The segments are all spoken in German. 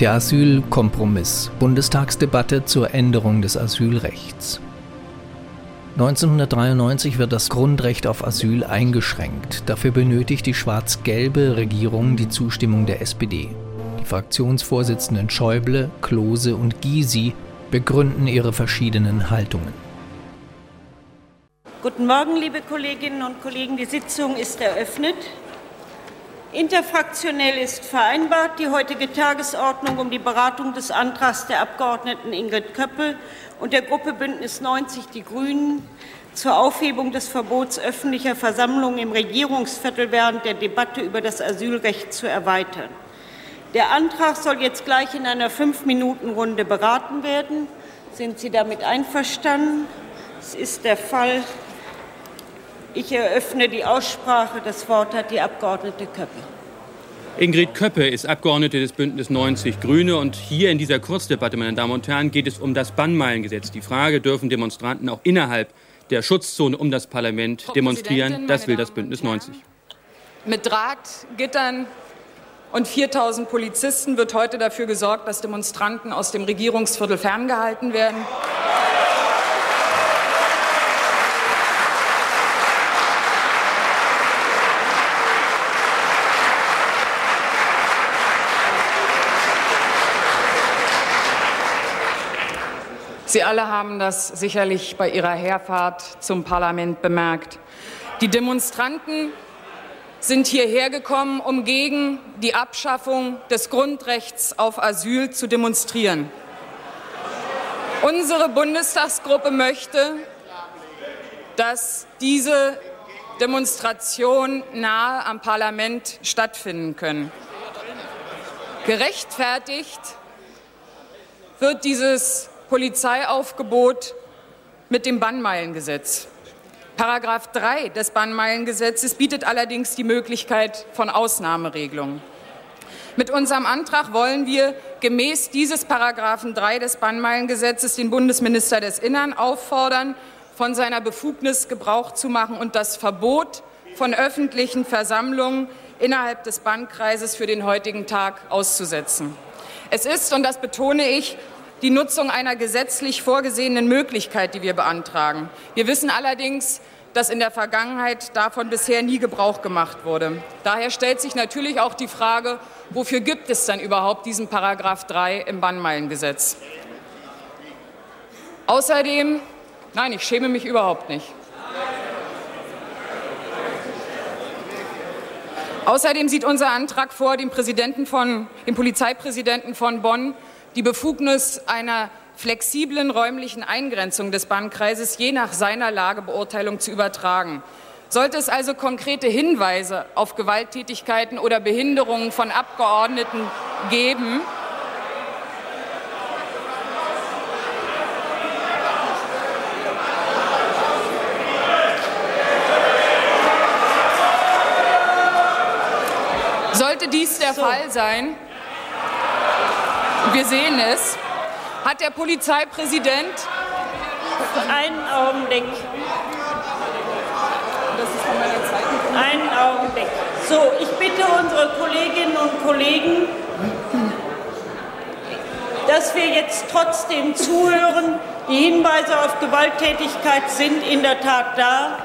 Der Asylkompromiss, Bundestagsdebatte zur Änderung des Asylrechts. 1993 wird das Grundrecht auf Asyl eingeschränkt. Dafür benötigt die schwarz-gelbe Regierung die Zustimmung der SPD. Die Fraktionsvorsitzenden Schäuble, Klose und Gysi begründen ihre verschiedenen Haltungen. Guten Morgen, liebe Kolleginnen und Kollegen. Die Sitzung ist eröffnet. Interfraktionell ist vereinbart, die heutige Tagesordnung um die Beratung des Antrags der Abgeordneten Ingrid Köppel und der Gruppe Bündnis 90 Die Grünen zur Aufhebung des Verbots öffentlicher Versammlungen im Regierungsviertel während der Debatte über das Asylrecht zu erweitern. Der Antrag soll jetzt gleich in einer Fünf-Minuten-Runde beraten werden. Sind Sie damit einverstanden? Es ist der Fall. Ich eröffne die Aussprache. Das Wort hat die Abgeordnete Köppe. Ingrid Köppe ist Abgeordnete des Bündnis 90 Grüne und hier in dieser Kurzdebatte, meine Damen und Herren, geht es um das Bannmeilengesetz. Die Frage, dürfen Demonstranten auch innerhalb der Schutzzone um das Parlament demonstrieren? Das will das Bündnis 90. Mit Drahtgittern und 4000 Polizisten wird heute dafür gesorgt, dass Demonstranten aus dem Regierungsviertel ferngehalten werden. Sie alle haben das sicherlich bei Ihrer Herfahrt zum Parlament bemerkt. Die Demonstranten sind hierher gekommen, um gegen die Abschaffung des Grundrechts auf Asyl zu demonstrieren. Unsere Bundestagsgruppe möchte, dass diese Demonstrationen nahe am Parlament stattfinden können. Gerechtfertigt wird dieses Polizeiaufgebot mit dem Bannmeilengesetz. Paragraph 3 des Bannmeilengesetzes bietet allerdings die Möglichkeit von Ausnahmeregelungen. Mit unserem Antrag wollen wir gemäß dieses Paragraphen 3 des Bannmeilengesetzes den Bundesminister des Innern auffordern, von seiner Befugnis Gebrauch zu machen und das Verbot von öffentlichen Versammlungen innerhalb des Bannkreises für den heutigen Tag auszusetzen. Es ist, und das betone ich, die Nutzung einer gesetzlich vorgesehenen Möglichkeit, die wir beantragen. Wir wissen allerdings, dass in der Vergangenheit davon bisher nie Gebrauch gemacht wurde. Daher stellt sich natürlich auch die Frage, wofür gibt es dann überhaupt diesen Paragraph 3 im Bannmeilengesetz? Außerdem, nein, ich schäme mich überhaupt nicht. Außerdem sieht unser Antrag vor, dem, Präsidenten von, dem Polizeipräsidenten von Bonn die Befugnis einer flexiblen räumlichen Eingrenzung des Bannkreises je nach seiner Lagebeurteilung zu übertragen. Sollte es also konkrete Hinweise auf Gewalttätigkeiten oder Behinderungen von Abgeordneten geben, Sollte dies der. Fall sein, wir sehen es, hat der Polizeipräsident einen Augenblick. Einen Augenblick. So, ich bitte unsere Kolleginnen und Kollegen, dass wir jetzt trotzdem zuhören. Die Hinweise auf Gewalttätigkeit sind in der Tat da.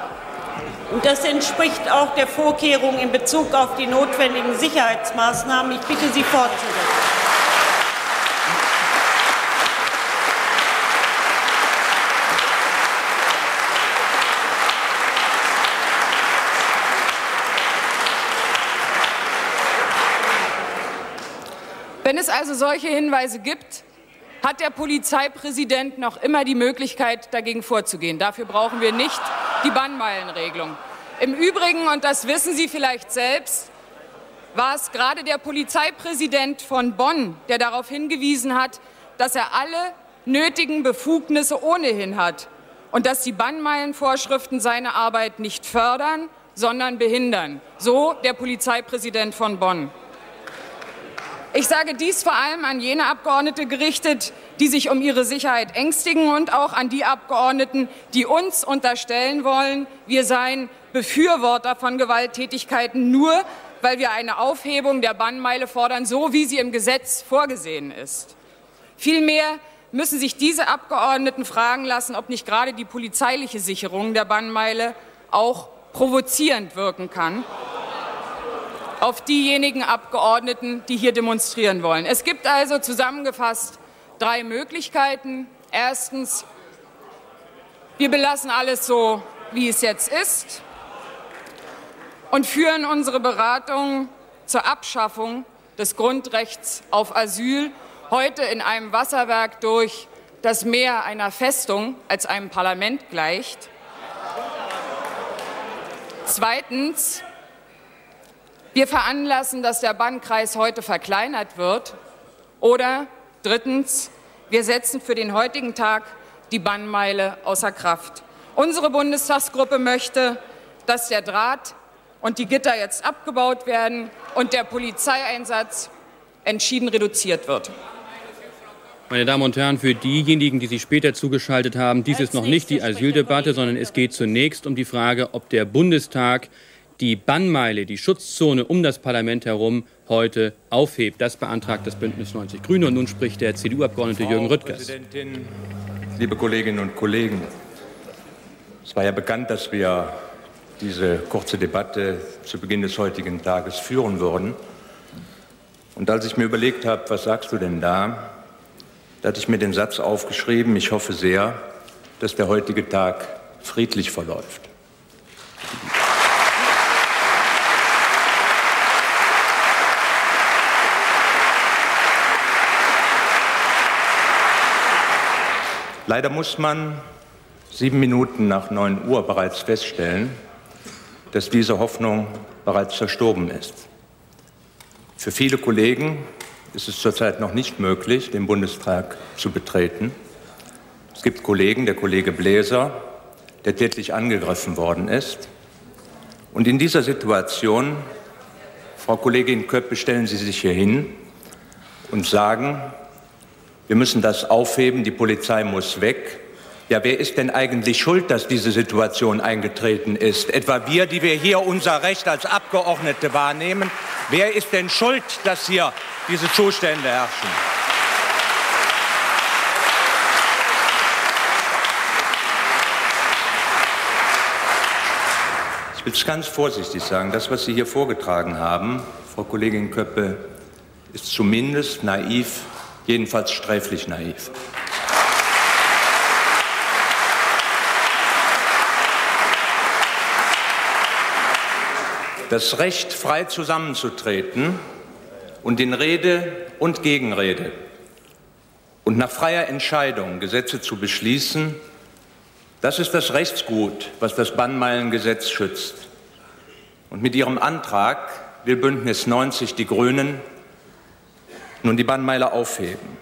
Und das entspricht auch der Vorkehrung in Bezug auf die notwendigen Sicherheitsmaßnahmen. Ich bitte Sie fortzusetzen. Wenn es also solche Hinweise gibt, hat der Polizeipräsident noch immer die Möglichkeit, dagegen vorzugehen. Dafür brauchen wir nicht die Bannmeilenregelung. Im Übrigen, und das wissen Sie vielleicht selbst, war es gerade der Polizeipräsident von Bonn, der darauf hingewiesen hat, dass er alle nötigen Befugnisse ohnehin hat und dass die Bannmeilenvorschriften seine Arbeit nicht fördern, sondern behindern. So der Polizeipräsident von Bonn. Ich sage dies vor allem an jene Abgeordnete gerichtet, die sich um ihre Sicherheit ängstigen und auch an die Abgeordneten, die uns unterstellen wollen, wir seien Befürworter von Gewalttätigkeiten nur, weil wir eine Aufhebung der Bannmeile fordern, so wie sie im Gesetz vorgesehen ist. Vielmehr müssen sich diese Abgeordneten fragen lassen, ob nicht gerade die polizeiliche Sicherung der Bannmeile auch provozierend wirken kann auf diejenigen Abgeordneten, die hier demonstrieren wollen. Es gibt also zusammengefasst drei Möglichkeiten. Erstens, wir belassen alles so, wie es jetzt ist und führen unsere Beratungen zur Abschaffung des Grundrechts auf Asyl heute in einem Wasserwerk durch, das mehr einer Festung als einem Parlament gleicht. Zweitens, wir veranlassen, dass der Bannkreis heute verkleinert wird. Oder drittens, wir setzen für den heutigen Tag die Bannmeile außer Kraft. Unsere Bundestagsgruppe möchte, dass der Draht und die Gitter jetzt abgebaut werden und der Polizeieinsatz entschieden reduziert wird. Meine Damen und Herren, für diejenigen, die sich später zugeschaltet haben, dies ist noch nicht die Asyldebatte, sondern es geht zunächst um die Frage, ob der Bundestag die Bannmeile, die Schutzzone um das Parlament herum heute aufhebt. Das beantragt das Bündnis 90 Grüne. Und nun spricht der CDU-Abgeordnete Jürgen Rüttgers. Frau Präsidentin, liebe Kolleginnen und Kollegen! Es war ja bekannt, dass wir diese kurze Debatte zu Beginn des heutigen Tages führen würden. Und als ich mir überlegt habe, was sagst du denn da, da hatte ich mir den Satz aufgeschrieben, ich hoffe sehr, dass der heutige Tag friedlich verläuft. Leider muss man sieben Minuten nach neun Uhr bereits feststellen, dass diese Hoffnung bereits verstorben ist. Für viele Kollegen ist es zurzeit noch nicht möglich, den Bundestag zu betreten. Es gibt Kollegen, der Kollege Bläser, der tätlich angegriffen worden ist. Und in dieser Situation, Frau Kollegin Köppe, stellen Sie sich hier hin und sagen, wir müssen das aufheben, die Polizei muss weg. Ja, wer ist denn eigentlich schuld, dass diese Situation eingetreten ist? Etwa wir, die wir hier unser Recht als Abgeordnete wahrnehmen? Wer ist denn schuld, dass hier diese Zustände herrschen? Ich will es ganz vorsichtig sagen. Das, was Sie hier vorgetragen haben, Frau Kollegin Köppe, ist zumindest naiv, jedenfalls sträflich naiv. das Recht, frei zusammenzutreten und in Rede und Gegenrede und nach freier Entscheidung Gesetze zu beschließen, das ist das Rechtsgut, was das Bannmeilengesetz schützt. Und mit ihrem Antrag will Bündnis 90 die Grünen nun die Bannmeile aufheben.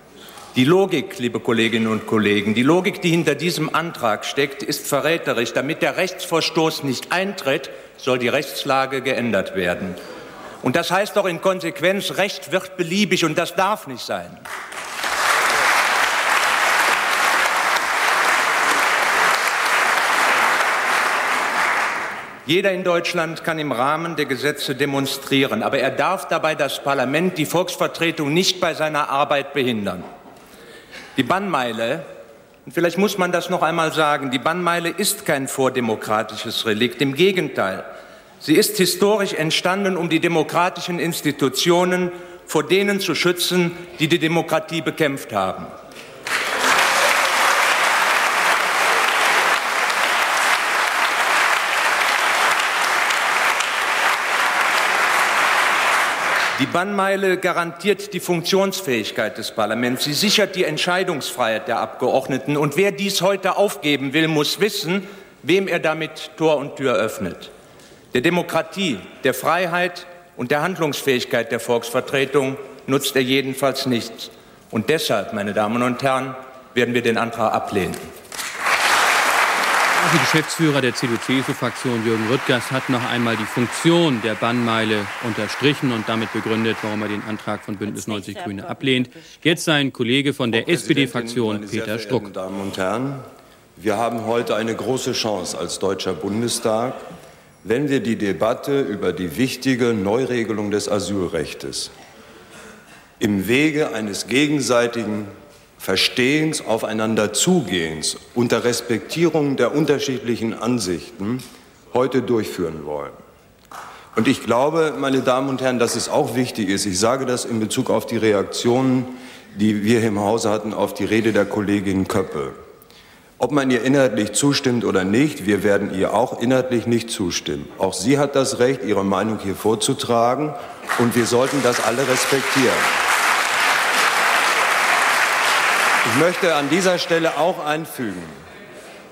Die Logik, liebe Kolleginnen und Kollegen, die Logik, die hinter diesem Antrag steckt, ist verräterisch. Damit der Rechtsverstoß nicht eintritt, soll die Rechtslage geändert werden. Und das heißt doch in Konsequenz, Recht wird beliebig und das darf nicht sein. Jeder in Deutschland kann im Rahmen der Gesetze demonstrieren, aber er darf dabei das Parlament, die Volksvertretung nicht bei seiner Arbeit behindern. Die Bannmeile, und vielleicht muss man das noch einmal sagen, die Bannmeile ist kein vordemokratisches Relikt. Im Gegenteil, sie ist historisch entstanden, um die demokratischen Institutionen vor denen zu schützen, die die Demokratie bekämpft haben. Die Bannmeile garantiert die Funktionsfähigkeit des Parlaments. Sie sichert die Entscheidungsfreiheit der Abgeordneten. Und wer dies heute aufgeben will, muss wissen, wem er damit Tor und Tür öffnet. Der Demokratie, der Freiheit und der Handlungsfähigkeit der Volksvertretung nutzt er jedenfalls nichts. Und deshalb, meine Damen und Herren, werden wir den Antrag ablehnen. Der Geschäftsführer der CDU-CSU-Fraktion Jürgen Rüttgers hat noch einmal die Funktion der Bannmeile unterstrichen und damit begründet, warum er den Antrag von Bündnis 90 Grüne ablehnt. Jetzt sein Kollege von der SPD-Fraktion, Peter Struck. Meine Damen und Herren, wir haben heute eine große Chance als Deutscher Bundestag, wenn wir die Debatte über die wichtige Neuregelung des Asylrechts im Wege eines gegenseitigen Verstehens, aufeinander Zugehens, unter Respektierung der unterschiedlichen Ansichten heute durchführen wollen. Und ich glaube, meine Damen und Herren, dass es auch wichtig ist, ich sage das in Bezug auf die Reaktionen, die wir im Hause hatten auf die Rede der Kollegin Köppe. Ob man ihr inhaltlich zustimmt oder nicht, wir werden ihr auch inhaltlich nicht zustimmen. Auch sie hat das Recht, ihre Meinung hier vorzutragen, und wir sollten das alle respektieren. Ich möchte an dieser Stelle auch einfügen,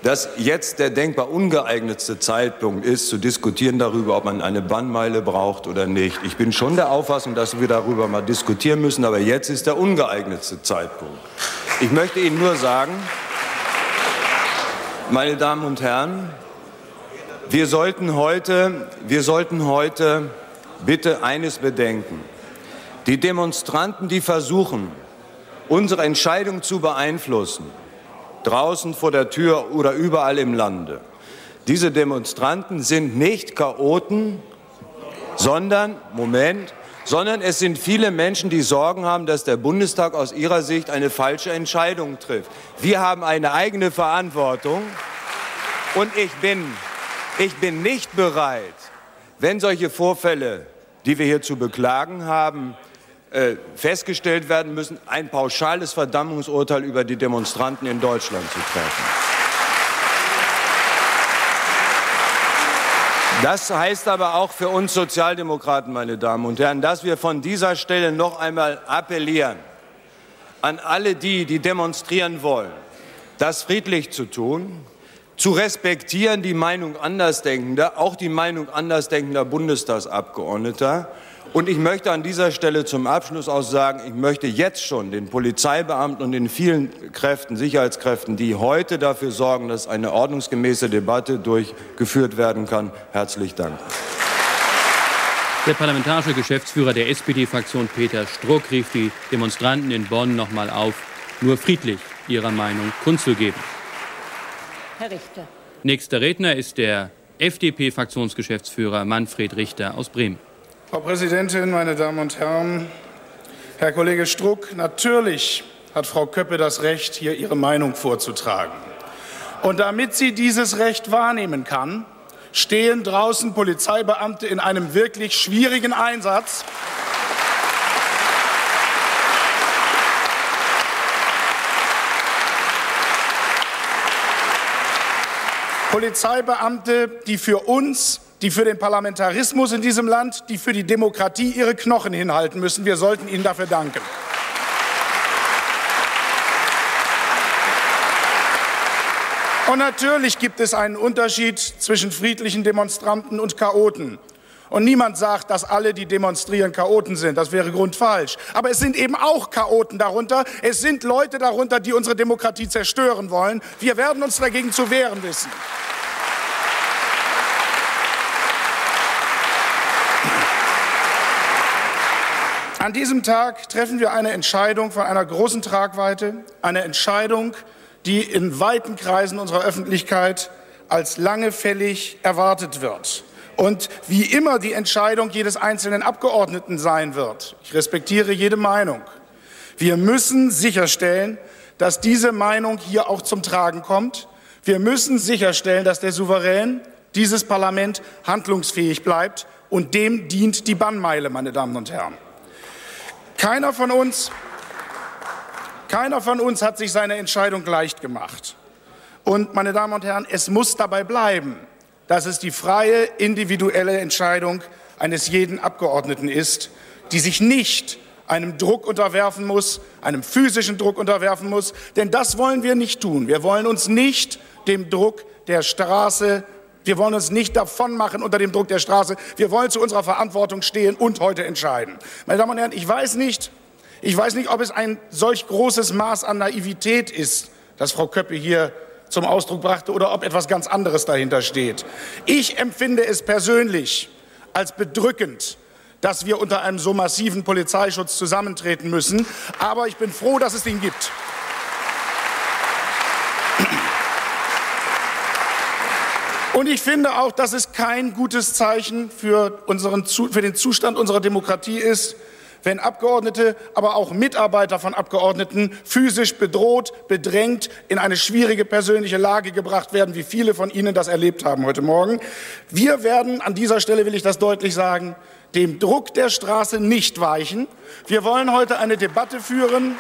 dass jetzt der denkbar ungeeignetste Zeitpunkt ist, zu diskutieren darüber, ob man eine Bannmeile braucht oder nicht. Ich bin schon der Auffassung, dass wir darüber mal diskutieren müssen, aber jetzt ist der ungeeignetste Zeitpunkt. Ich möchte Ihnen nur sagen, meine Damen und Herren, wir sollten heute, wir sollten heute bitte eines bedenken. Die Demonstranten, die versuchen, unsere Entscheidung zu beeinflussen, draußen vor der Tür oder überall im Lande, diese Demonstranten sind nicht Chaoten, sondern, Moment, sondern es sind viele Menschen, die Sorgen haben, dass der Bundestag aus ihrer Sicht eine falsche Entscheidung trifft. Wir haben eine eigene Verantwortung und ich bin, ich bin nicht bereit, wenn solche Vorfälle, die wir hier zu beklagen haben, äh, festgestellt werden müssen, ein pauschales Verdammungsurteil über die Demonstranten in Deutschland zu treffen. Das heißt aber auch für uns Sozialdemokraten, meine Damen und Herren, dass wir von dieser Stelle noch einmal appellieren an alle die, die demonstrieren wollen, das friedlich zu tun, zu respektieren die Meinung Andersdenkender, auch die Meinung andersdenkender Bundestagsabgeordneter und ich möchte an dieser Stelle zum Abschluss auch sagen, ich möchte jetzt schon den Polizeibeamten und den vielen Kräften, Sicherheitskräften, die heute dafür sorgen, dass eine ordnungsgemäße Debatte durchgeführt werden kann, herzlich danken. Der parlamentarische Geschäftsführer der SPD-Fraktion Peter Struck rief die Demonstranten in Bonn noch mal auf, nur friedlich ihrer Meinung kundzugeben. Herr Richter. Nächster Redner ist der FDP-Fraktionsgeschäftsführer Manfred Richter aus Bremen. Frau Präsidentin, meine Damen und Herren! Herr Kollege Struck, natürlich hat Frau Köppe das Recht, hier ihre Meinung vorzutragen. Und damit sie dieses Recht wahrnehmen kann, stehen draußen Polizeibeamte in einem wirklich schwierigen Einsatz. Polizeibeamte, die für uns die für den Parlamentarismus in diesem Land, die für die Demokratie ihre Knochen hinhalten müssen. Wir sollten ihnen dafür danken. Und natürlich gibt es einen Unterschied zwischen friedlichen Demonstranten und Chaoten. Und niemand sagt, dass alle, die demonstrieren, Chaoten sind. Das wäre grundfalsch. Aber es sind eben auch Chaoten darunter. Es sind Leute darunter, die unsere Demokratie zerstören wollen. Wir werden uns dagegen zu wehren wissen. An diesem Tag treffen wir eine Entscheidung von einer großen Tragweite, eine Entscheidung, die in weiten Kreisen unserer Öffentlichkeit als lange fällig erwartet wird. Und wie immer die Entscheidung jedes einzelnen Abgeordneten sein wird. Ich respektiere jede Meinung. Wir müssen sicherstellen, dass diese Meinung hier auch zum Tragen kommt. Wir müssen sicherstellen, dass der Souverän, dieses Parlament, handlungsfähig bleibt. Und dem dient die Bannmeile, meine Damen und Herren. Keiner von uns, keiner von uns hat sich seine Entscheidung leicht gemacht. Und meine Damen und Herren, es muss dabei bleiben, dass es die freie individuelle Entscheidung eines jeden Abgeordneten ist, die sich nicht einem Druck unterwerfen muss, einem physischen Druck unterwerfen muss, denn das wollen wir nicht tun. Wir wollen uns nicht dem Druck der Straße wir wollen uns nicht davon machen unter dem Druck der Straße. Wir wollen zu unserer Verantwortung stehen und heute entscheiden. Meine Damen und Herren, ich weiß nicht, ich weiß nicht, ob es ein solch großes Maß an Naivität ist, das Frau Köppe hier zum Ausdruck brachte, oder ob etwas ganz anderes dahinter steht. Ich empfinde es persönlich als bedrückend, dass wir unter einem so massiven Polizeischutz zusammentreten müssen. Aber ich bin froh, dass es ihn gibt. Und ich finde auch, dass es kein gutes Zeichen für, unseren, für den Zustand unserer Demokratie ist, wenn Abgeordnete, aber auch Mitarbeiter von Abgeordneten physisch bedroht, bedrängt, in eine schwierige persönliche Lage gebracht werden, wie viele von Ihnen das erlebt haben heute Morgen. Wir werden, an dieser Stelle will ich das deutlich sagen, dem Druck der Straße nicht weichen. Wir wollen heute eine Debatte führen.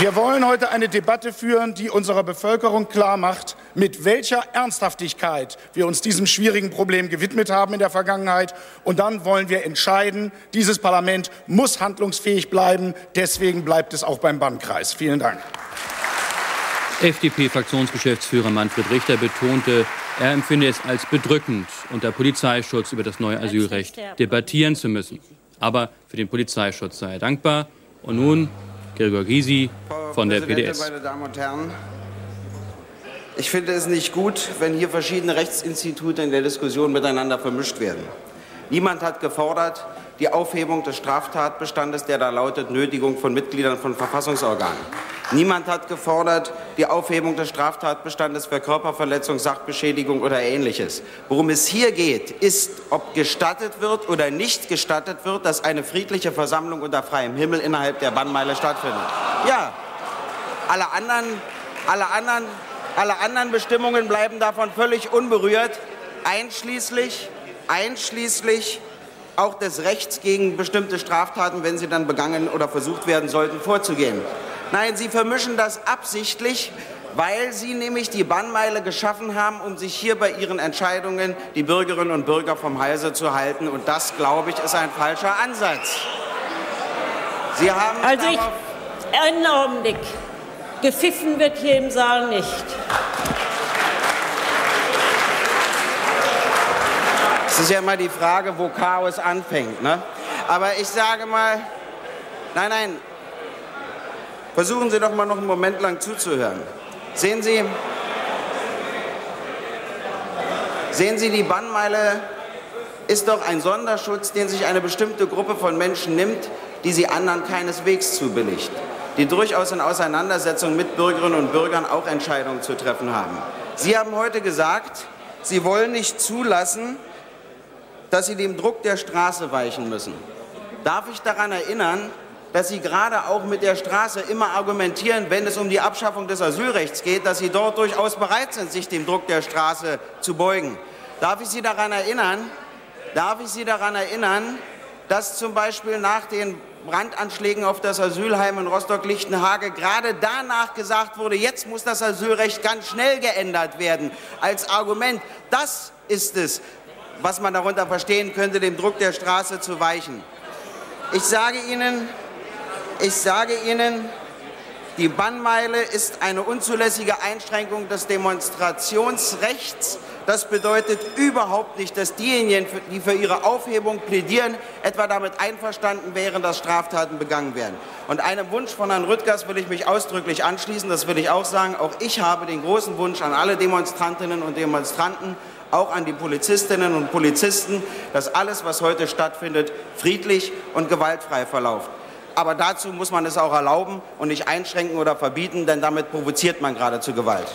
Wir wollen heute eine Debatte führen, die unserer Bevölkerung klar macht, mit welcher Ernsthaftigkeit wir uns diesem schwierigen Problem gewidmet haben in der Vergangenheit. Und dann wollen wir entscheiden, dieses Parlament muss handlungsfähig bleiben. Deswegen bleibt es auch beim Bannkreis. Vielen Dank. FDP-Fraktionsgeschäftsführer Manfred Richter betonte, er empfinde es als bedrückend, unter Polizeischutz über das neue Asylrecht debattieren zu müssen. Aber für den Polizeischutz sei er dankbar. Und nun Gregor Gysi von der PDS. Meine Damen und Herren, ich finde es nicht gut, wenn hier verschiedene Rechtsinstitute in der Diskussion miteinander vermischt werden. Niemand hat gefordert die Aufhebung des Straftatbestandes, der da lautet Nötigung von Mitgliedern von Verfassungsorganen. Niemand hat gefordert die Aufhebung des Straftatbestandes für Körperverletzung, Sachbeschädigung oder Ähnliches. Worum es hier geht, ist, ob gestattet wird oder nicht gestattet wird, dass eine friedliche Versammlung unter freiem Himmel innerhalb der Bannmeile stattfindet. Ja, alle anderen, alle anderen, alle anderen Bestimmungen bleiben davon völlig unberührt, einschließlich, einschließlich auch des Rechts gegen bestimmte Straftaten, wenn sie dann begangen oder versucht werden sollten, vorzugehen. Nein, Sie vermischen das absichtlich, weil Sie nämlich die Bannmeile geschaffen haben, um sich hier bei Ihren Entscheidungen die Bürgerinnen und Bürger vom Halse zu halten. Und das, glaube ich, ist ein falscher Ansatz. Sie haben also ich, einen Augenblick. Gepfiffen wird hier im Saal nicht. Es ist ja immer die Frage, wo Chaos anfängt. Ne? Aber ich sage mal, nein, nein, Versuchen Sie doch mal noch einen Moment lang zuzuhören. Sehen Sie, sehen Sie, die Bannmeile ist doch ein Sonderschutz, den sich eine bestimmte Gruppe von Menschen nimmt, die sie anderen keineswegs zubilligt, die durchaus in Auseinandersetzung mit Bürgerinnen und Bürgern auch Entscheidungen zu treffen haben. Sie haben heute gesagt, Sie wollen nicht zulassen, dass Sie dem Druck der Straße weichen müssen. Darf ich daran erinnern, dass Sie gerade auch mit der Straße immer argumentieren, wenn es um die Abschaffung des Asylrechts geht, dass Sie dort durchaus bereit sind, sich dem Druck der Straße zu beugen. Darf ich Sie daran erinnern, darf ich Sie daran erinnern, dass zum Beispiel nach den Brandanschlägen auf das Asylheim in Rostock-Lichtenhage gerade danach gesagt wurde, jetzt muss das Asylrecht ganz schnell geändert werden. Als Argument, das ist es, was man darunter verstehen könnte, dem Druck der Straße zu weichen. Ich sage Ihnen, ich sage Ihnen, die Bannmeile ist eine unzulässige Einschränkung des Demonstrationsrechts. Das bedeutet überhaupt nicht, dass diejenigen, die für ihre Aufhebung plädieren, etwa damit einverstanden wären, dass Straftaten begangen werden. Und einem Wunsch von Herrn Rüttgers will ich mich ausdrücklich anschließen. Das will ich auch sagen. Auch ich habe den großen Wunsch an alle Demonstrantinnen und Demonstranten, auch an die Polizistinnen und Polizisten, dass alles, was heute stattfindet, friedlich und gewaltfrei verläuft. Aber dazu muss man es auch erlauben und nicht einschränken oder verbieten, denn damit provoziert man geradezu Gewalt.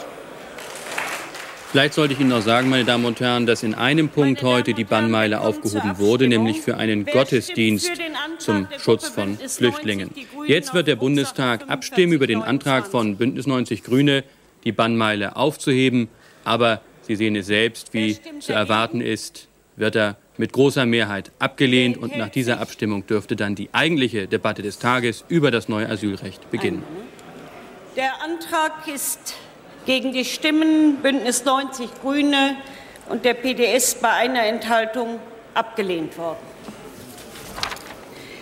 Vielleicht sollte ich Ihnen noch sagen, meine Damen und Herren, dass in einem Punkt heute die Bannmeile aufgehoben wurde, nämlich für einen Gottesdienst zum Schutz von Flüchtlingen. Jetzt wird der Bundestag abstimmen über den Antrag von Bündnis 90 Grüne, die Bannmeile aufzuheben. Aber Sie sehen es selbst, wie zu erwarten ist, wird er mit großer Mehrheit abgelehnt und nach dieser Abstimmung dürfte dann die eigentliche Debatte des Tages über das neue Asylrecht beginnen. Der Antrag ist gegen die Stimmen Bündnis 90 Grüne und der PDS bei einer Enthaltung abgelehnt worden.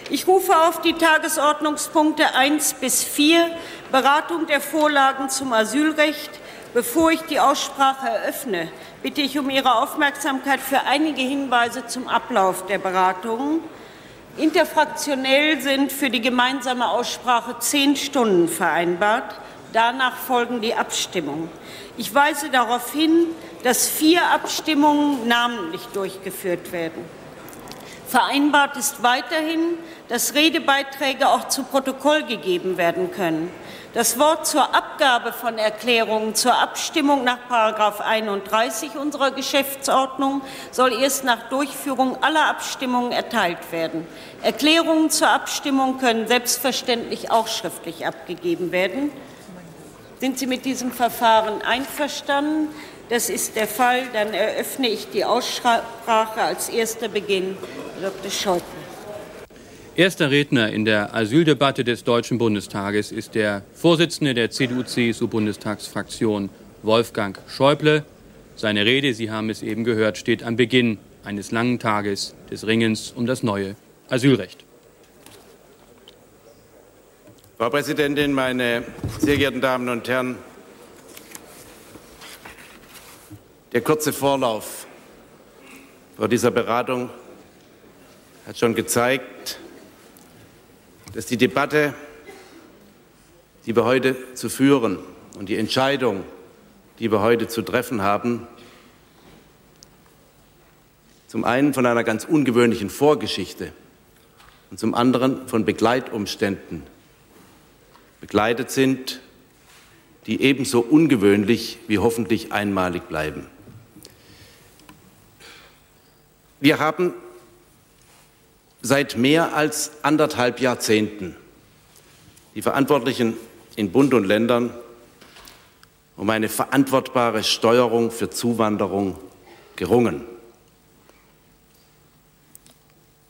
Ich rufe auf die Tagesordnungspunkte 1 bis 4, Beratung der Vorlagen zum Asylrecht, Bevor ich die Aussprache eröffne, bitte ich um Ihre Aufmerksamkeit für einige Hinweise zum Ablauf der Beratungen. Interfraktionell sind für die gemeinsame Aussprache zehn Stunden vereinbart. Danach folgen die Abstimmungen. Ich weise darauf hin, dass vier Abstimmungen namentlich durchgeführt werden. Vereinbart ist weiterhin, dass Redebeiträge auch zu Protokoll gegeben werden können. Das Wort zur Abgabe von Erklärungen zur Abstimmung nach 31 unserer Geschäftsordnung soll erst nach Durchführung aller Abstimmungen erteilt werden. Erklärungen zur Abstimmung können selbstverständlich auch schriftlich abgegeben werden. Sind Sie mit diesem Verfahren einverstanden? Das ist der Fall. Dann eröffne ich die Aussprache. Als erster Beginn Dr. Scholten. Erster Redner in der Asyldebatte des Deutschen Bundestages ist der Vorsitzende der CDU-CSU-Bundestagsfraktion Wolfgang Schäuble. Seine Rede, Sie haben es eben gehört, steht am Beginn eines langen Tages des Ringens um das neue Asylrecht. Frau Präsidentin, meine sehr geehrten Damen und Herren! Der kurze Vorlauf vor dieser Beratung hat schon gezeigt, dass die Debatte, die wir heute zu führen und die Entscheidung, die wir heute zu treffen haben, zum einen von einer ganz ungewöhnlichen Vorgeschichte und zum anderen von Begleitumständen begleitet sind, die ebenso ungewöhnlich wie hoffentlich einmalig bleiben. Wir haben seit mehr als anderthalb Jahrzehnten die Verantwortlichen in Bund und Ländern um eine verantwortbare Steuerung für Zuwanderung gerungen.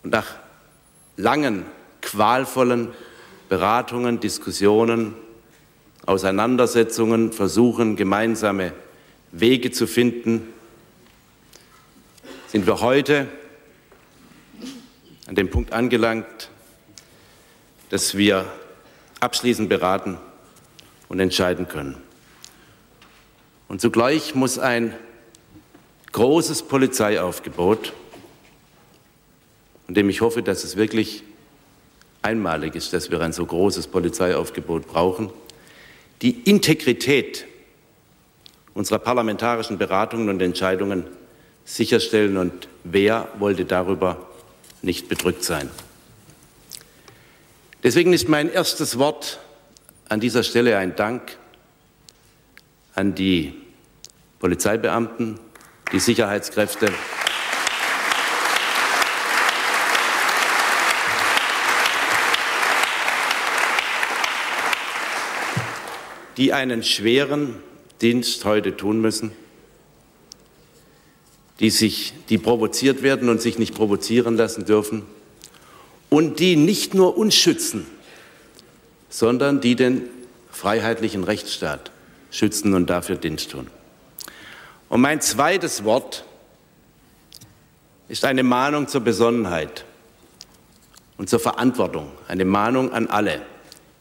Und nach langen, qualvollen Beratungen, Diskussionen, Auseinandersetzungen, Versuchen, gemeinsame Wege zu finden, sind wir heute an dem Punkt angelangt, dass wir abschließend beraten und entscheiden können. Und zugleich muss ein großes Polizeiaufgebot, von dem ich hoffe, dass es wirklich einmalig ist, dass wir ein so großes Polizeiaufgebot brauchen, die Integrität unserer parlamentarischen Beratungen und Entscheidungen sicherstellen. Und wer wollte darüber nicht bedrückt sein? Deswegen ist mein erstes Wort an dieser Stelle ein Dank an die Polizeibeamten, die Sicherheitskräfte. die einen schweren Dienst heute tun müssen die, sich, die provoziert werden und sich nicht provozieren lassen dürfen und die nicht nur uns schützen, sondern die den freiheitlichen Rechtsstaat schützen und dafür Dienst tun. Und mein zweites Wort ist eine Mahnung zur Besonnenheit und zur Verantwortung, eine Mahnung an alle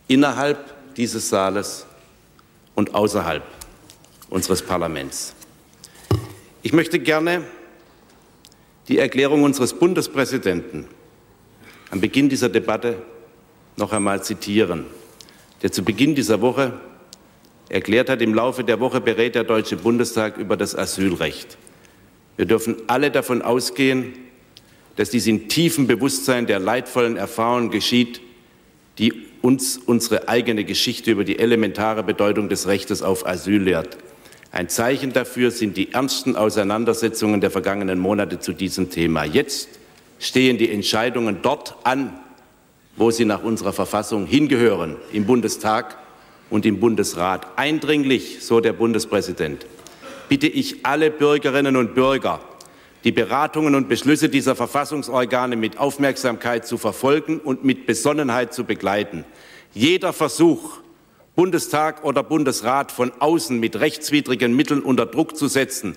innerhalb dieses Saales und außerhalb unseres Parlaments. Ich möchte gerne die Erklärung unseres Bundespräsidenten am Beginn dieser Debatte noch einmal zitieren, der zu Beginn dieser Woche erklärt hat, im Laufe der Woche berät der Deutsche Bundestag über das Asylrecht. Wir dürfen alle davon ausgehen, dass dies in tiefem Bewusstsein der leidvollen Erfahrungen geschieht, die uns unsere eigene Geschichte über die elementare Bedeutung des Rechtes auf Asyl lehrt. Ein Zeichen dafür sind die ernsten Auseinandersetzungen der vergangenen Monate zu diesem Thema. Jetzt stehen die Entscheidungen dort an, wo sie nach unserer Verfassung hingehören, im Bundestag und im Bundesrat. Eindringlich, so der Bundespräsident, bitte ich alle Bürgerinnen und Bürger, die Beratungen und Beschlüsse dieser Verfassungsorgane mit Aufmerksamkeit zu verfolgen und mit Besonnenheit zu begleiten. Jeder Versuch, Bundestag oder Bundesrat von außen mit rechtswidrigen Mitteln unter Druck zu setzen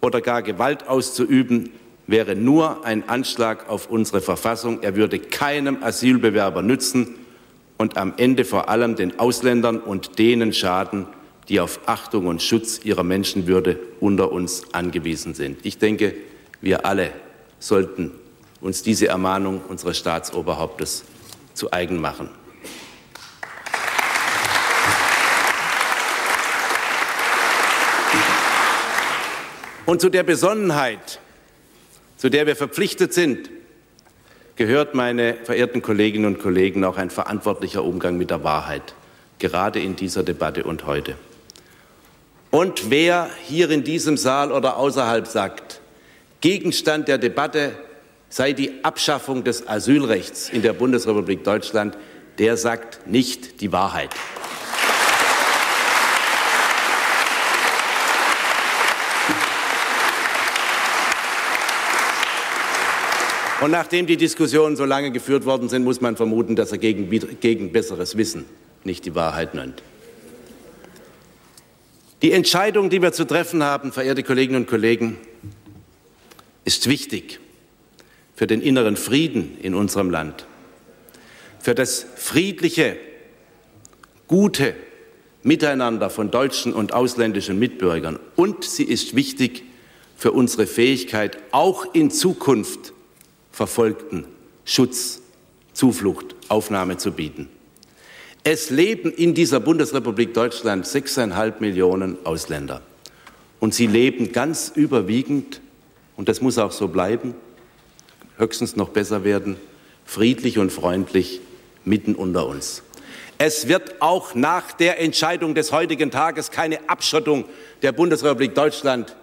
oder gar Gewalt auszuüben, wäre nur ein Anschlag auf unsere Verfassung. Er würde keinem Asylbewerber nützen und am Ende vor allem den Ausländern und denen schaden, die auf Achtung und Schutz ihrer Menschenwürde unter uns angewiesen sind. Ich denke, wir alle sollten uns diese Ermahnung unseres Staatsoberhauptes zu eigen machen. Und zu der Besonnenheit, zu der wir verpflichtet sind, gehört, meine verehrten Kolleginnen und Kollegen, auch ein verantwortlicher Umgang mit der Wahrheit, gerade in dieser Debatte und heute. Und wer hier in diesem Saal oder außerhalb sagt, Gegenstand der Debatte sei die Abschaffung des Asylrechts in der Bundesrepublik Deutschland, der sagt nicht die Wahrheit. Und nachdem die Diskussionen so lange geführt worden sind, muss man vermuten, dass er gegen, gegen besseres Wissen nicht die Wahrheit nennt. Die Entscheidung, die wir zu treffen haben, verehrte Kolleginnen und Kollegen, ist wichtig für den inneren Frieden in unserem Land, für das friedliche, gute Miteinander von deutschen und ausländischen Mitbürgern. Und sie ist wichtig für unsere Fähigkeit, auch in Zukunft Verfolgten Schutz, Zuflucht, Aufnahme zu bieten. Es leben in dieser Bundesrepublik Deutschland sechseinhalb Millionen Ausländer. Und sie leben ganz überwiegend, und das muss auch so bleiben, höchstens noch besser werden, friedlich und freundlich mitten unter uns. Es wird auch nach der Entscheidung des heutigen Tages keine Abschottung der Bundesrepublik Deutschland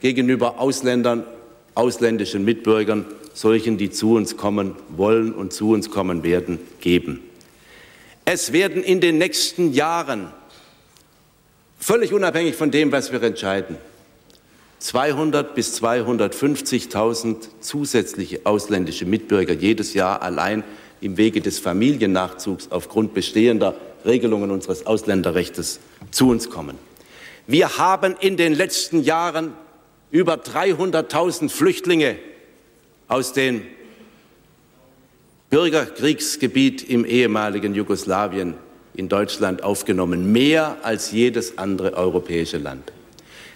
gegenüber Ausländern, ausländischen Mitbürgern solchen, die zu uns kommen wollen und zu uns kommen werden, geben. Es werden in den nächsten Jahren, völlig unabhängig von dem, was wir entscheiden, 200 bis 250.000 zusätzliche ausländische Mitbürger jedes Jahr allein im Wege des Familiennachzugs aufgrund bestehender Regelungen unseres Ausländerrechts zu uns kommen. Wir haben in den letzten Jahren über 300.000 Flüchtlinge aus dem Bürgerkriegsgebiet im ehemaligen Jugoslawien in Deutschland aufgenommen, mehr als jedes andere europäische Land.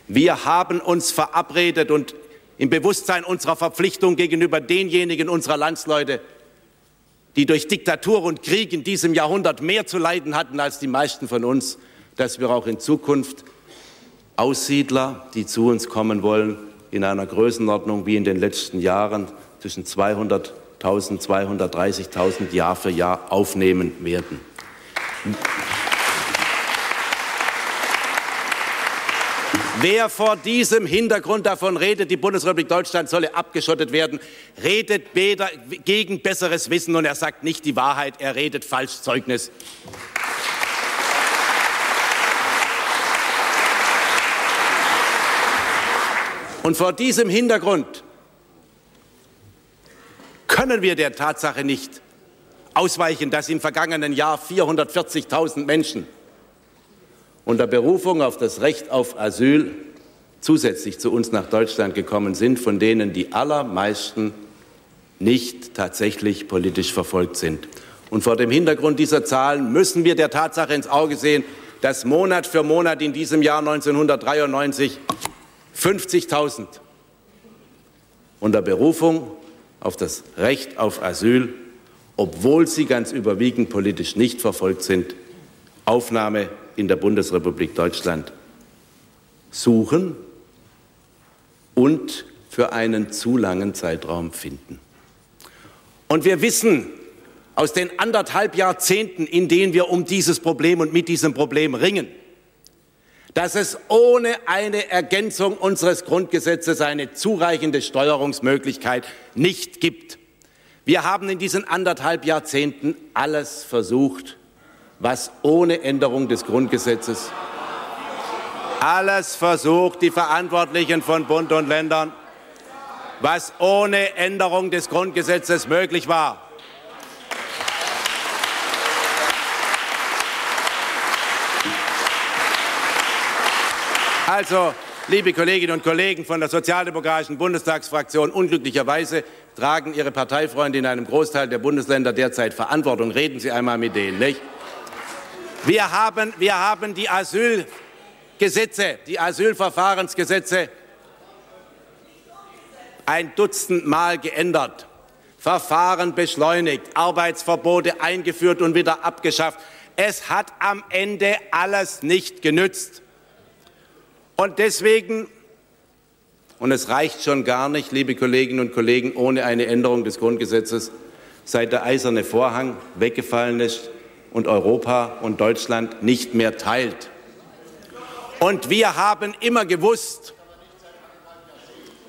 Wir haben uns verabredet und im Bewusstsein unserer Verpflichtung gegenüber denjenigen unserer Landsleute, die durch Diktatur und Krieg in diesem Jahrhundert mehr zu leiden hatten als die meisten von uns, dass wir auch in Zukunft Aussiedler, die zu uns kommen wollen, in einer Größenordnung wie in den letzten Jahren zwischen 200.000, 230.000 Jahr für Jahr aufnehmen werden. Wer vor diesem Hintergrund davon redet, die Bundesrepublik Deutschland solle abgeschottet werden, redet weder gegen besseres Wissen und er sagt nicht die Wahrheit, er redet Falschzeugnis. Und vor diesem Hintergrund können wir der Tatsache nicht ausweichen, dass im vergangenen Jahr 440.000 Menschen unter Berufung auf das Recht auf Asyl zusätzlich zu uns nach Deutschland gekommen sind, von denen die allermeisten nicht tatsächlich politisch verfolgt sind. Und vor dem Hintergrund dieser Zahlen müssen wir der Tatsache ins Auge sehen, dass Monat für Monat in diesem Jahr 1993 50.000 unter Berufung auf das Recht auf Asyl, obwohl sie ganz überwiegend politisch nicht verfolgt sind, Aufnahme in der Bundesrepublik Deutschland suchen und für einen zu langen Zeitraum finden. Und wir wissen aus den anderthalb Jahrzehnten, in denen wir um dieses Problem und mit diesem Problem ringen, dass es ohne eine Ergänzung unseres Grundgesetzes eine zureichende Steuerungsmöglichkeit nicht gibt. Wir haben in diesen anderthalb Jahrzehnten alles versucht, was ohne Änderung des Grundgesetzes alles versucht, die Verantwortlichen von Bund und Ländern, was ohne Änderung des Grundgesetzes möglich war. Also, liebe Kolleginnen und Kollegen von der sozialdemokratischen Bundestagsfraktion, unglücklicherweise tragen Ihre Parteifreunde in einem Großteil der Bundesländer derzeit Verantwortung. Reden Sie einmal mit denen, nicht? Wir haben, wir haben die Asylgesetze, die Asylverfahrensgesetze ein Dutzend Mal geändert, Verfahren beschleunigt, Arbeitsverbote eingeführt und wieder abgeschafft. Es hat am Ende alles nicht genützt. Und deswegen, und es reicht schon gar nicht, liebe Kolleginnen und Kollegen, ohne eine Änderung des Grundgesetzes, seit der eiserne Vorhang weggefallen ist und Europa und Deutschland nicht mehr teilt. Und wir haben immer gewusst,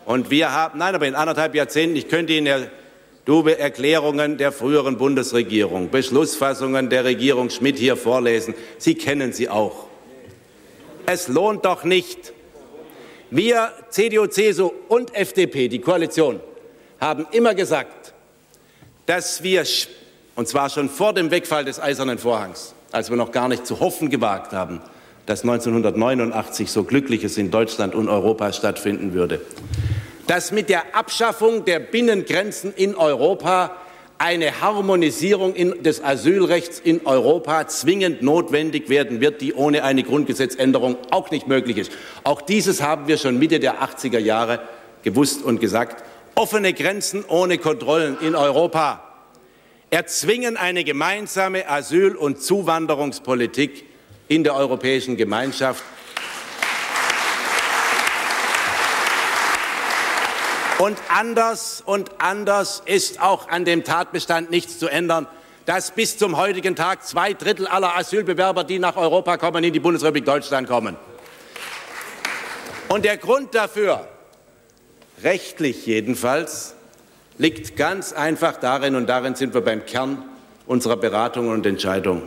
und wir haben, nein, aber in anderthalb Jahrzehnten, ich könnte Ihnen Dube Erklärungen der früheren Bundesregierung, Beschlussfassungen der Regierung Schmidt hier vorlesen. Sie kennen sie auch. Es lohnt doch nicht. Wir, CDU, CSU und FDP, die Koalition, haben immer gesagt, dass wir, und zwar schon vor dem Wegfall des Eisernen Vorhangs, als wir noch gar nicht zu hoffen gewagt haben, dass 1989 so Glückliches in Deutschland und Europa stattfinden würde, dass mit der Abschaffung der Binnengrenzen in Europa eine Harmonisierung des Asylrechts in Europa zwingend notwendig werden wird, die ohne eine Grundgesetzänderung auch nicht möglich ist. Auch dieses haben wir schon Mitte der 80er Jahre gewusst und gesagt. Offene Grenzen ohne Kontrollen in Europa erzwingen eine gemeinsame Asyl- und Zuwanderungspolitik in der Europäischen Gemeinschaft. Und anders und anders ist auch an dem Tatbestand nichts zu ändern, dass bis zum heutigen Tag zwei Drittel aller Asylbewerber, die nach Europa kommen, in die Bundesrepublik Deutschland kommen. Und der Grund dafür, rechtlich jedenfalls, liegt ganz einfach darin, und darin sind wir beim Kern unserer Beratungen und Entscheidungen,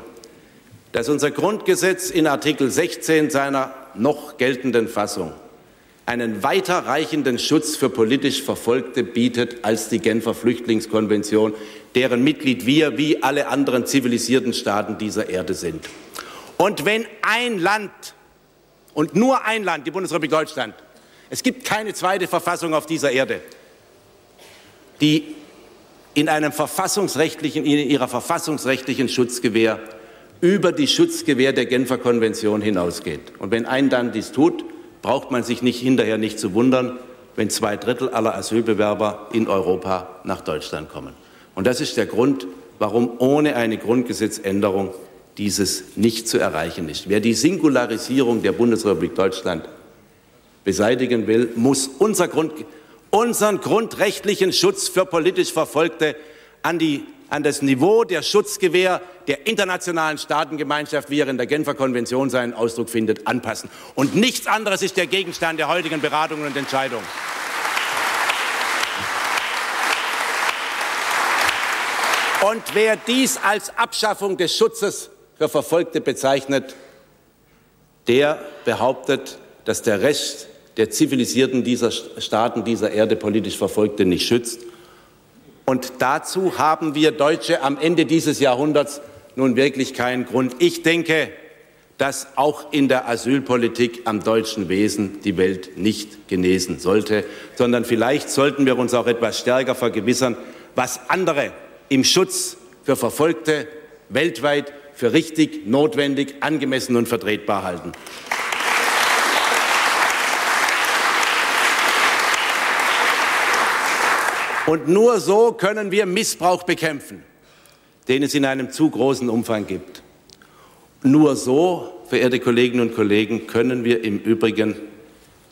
dass unser Grundgesetz in Artikel 16 seiner noch geltenden Fassung einen weiterreichenden Schutz für politisch Verfolgte bietet als die Genfer Flüchtlingskonvention, deren Mitglied wir wie alle anderen zivilisierten Staaten dieser Erde sind. Und wenn ein Land und nur ein Land, die Bundesrepublik Deutschland, es gibt keine zweite Verfassung auf dieser Erde, die in einem verfassungsrechtlichen, in ihrer verfassungsrechtlichen Schutzgewähr über die Schutzgewähr der Genfer Konvention hinausgeht. Und wenn ein Land dies tut, braucht man sich nicht hinterher nicht zu wundern, wenn zwei Drittel aller Asylbewerber in Europa nach Deutschland kommen. Und das ist der Grund, warum ohne eine Grundgesetzänderung dieses nicht zu erreichen ist. Wer die Singularisierung der Bundesrepublik Deutschland beseitigen will, muss unser Grund, unseren grundrechtlichen Schutz für politisch Verfolgte an, die, an das Niveau der Schutzgewähr der internationalen Staatengemeinschaft, wie er in der Genfer Konvention seinen Ausdruck findet, anpassen. Und nichts anderes ist der Gegenstand der heutigen Beratungen und Entscheidungen. Und wer dies als Abschaffung des Schutzes für Verfolgte bezeichnet, der behauptet, dass der Rest der zivilisierten dieser Staaten dieser Erde politisch Verfolgte nicht schützt. Und dazu haben wir Deutsche am Ende dieses Jahrhunderts nun wirklich keinen Grund. Ich denke, dass auch in der Asylpolitik am deutschen Wesen die Welt nicht genesen sollte, sondern vielleicht sollten wir uns auch etwas stärker vergewissern, was andere im Schutz für Verfolgte weltweit für richtig, notwendig, angemessen und vertretbar halten. Und nur so können wir Missbrauch bekämpfen den es in einem zu großen Umfang gibt. Nur so, verehrte Kolleginnen und Kollegen, können wir im Übrigen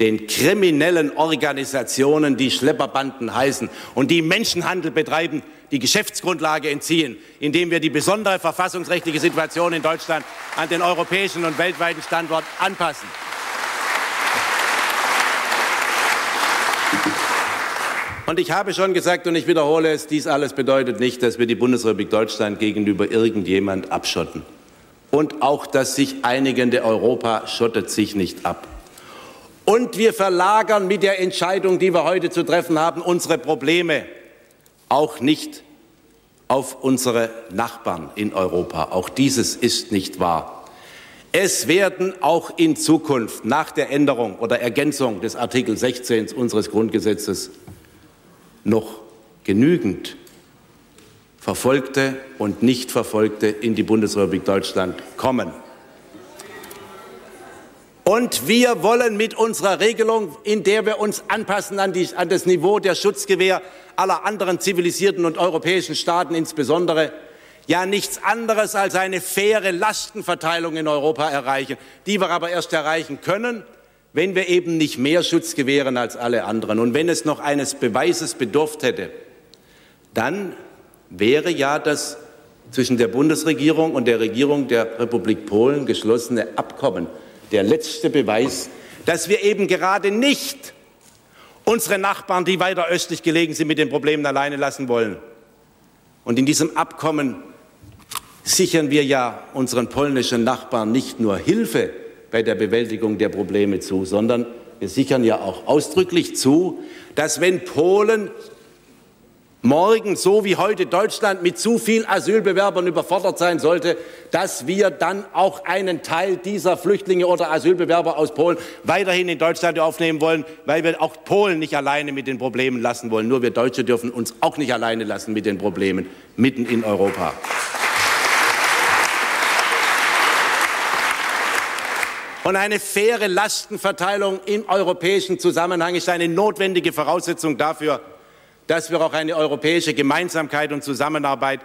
den kriminellen Organisationen, die Schlepperbanden heißen und die Menschenhandel betreiben, die Geschäftsgrundlage entziehen, indem wir die besondere verfassungsrechtliche Situation in Deutschland an den europäischen und weltweiten Standort anpassen. Und ich habe schon gesagt und ich wiederhole es, dies alles bedeutet nicht, dass wir die Bundesrepublik Deutschland gegenüber irgendjemand abschotten. Und auch das sich einigende Europa schottet sich nicht ab. Und wir verlagern mit der Entscheidung, die wir heute zu treffen haben, unsere Probleme auch nicht auf unsere Nachbarn in Europa. Auch dieses ist nicht wahr. Es werden auch in Zukunft nach der Änderung oder Ergänzung des Artikel 16 unseres Grundgesetzes noch genügend Verfolgte und Nichtverfolgte in die Bundesrepublik Deutschland kommen. Und wir wollen mit unserer Regelung, in der wir uns anpassen an, die, an das Niveau der Schutzgewähr aller anderen zivilisierten und europäischen Staaten insbesondere, ja nichts anderes als eine faire Lastenverteilung in Europa erreichen, die wir aber erst erreichen können, wenn wir eben nicht mehr Schutz gewähren als alle anderen und wenn es noch eines Beweises bedurft hätte, dann wäre ja das zwischen der Bundesregierung und der Regierung der Republik Polen geschlossene Abkommen der letzte Beweis, dass wir eben gerade nicht unsere Nachbarn, die weiter östlich gelegen sind, mit den Problemen alleine lassen wollen. Und in diesem Abkommen sichern wir ja unseren polnischen Nachbarn nicht nur Hilfe bei der Bewältigung der Probleme zu, sondern wir sichern ja auch ausdrücklich zu, dass wenn Polen morgen, so wie heute Deutschland, mit zu vielen Asylbewerbern überfordert sein sollte, dass wir dann auch einen Teil dieser Flüchtlinge oder Asylbewerber aus Polen weiterhin in Deutschland aufnehmen wollen, weil wir auch Polen nicht alleine mit den Problemen lassen wollen. Nur wir Deutsche dürfen uns auch nicht alleine lassen mit den Problemen mitten in Europa. Und eine faire Lastenverteilung im europäischen Zusammenhang ist eine notwendige Voraussetzung dafür, dass wir auch eine europäische Gemeinsamkeit und Zusammenarbeit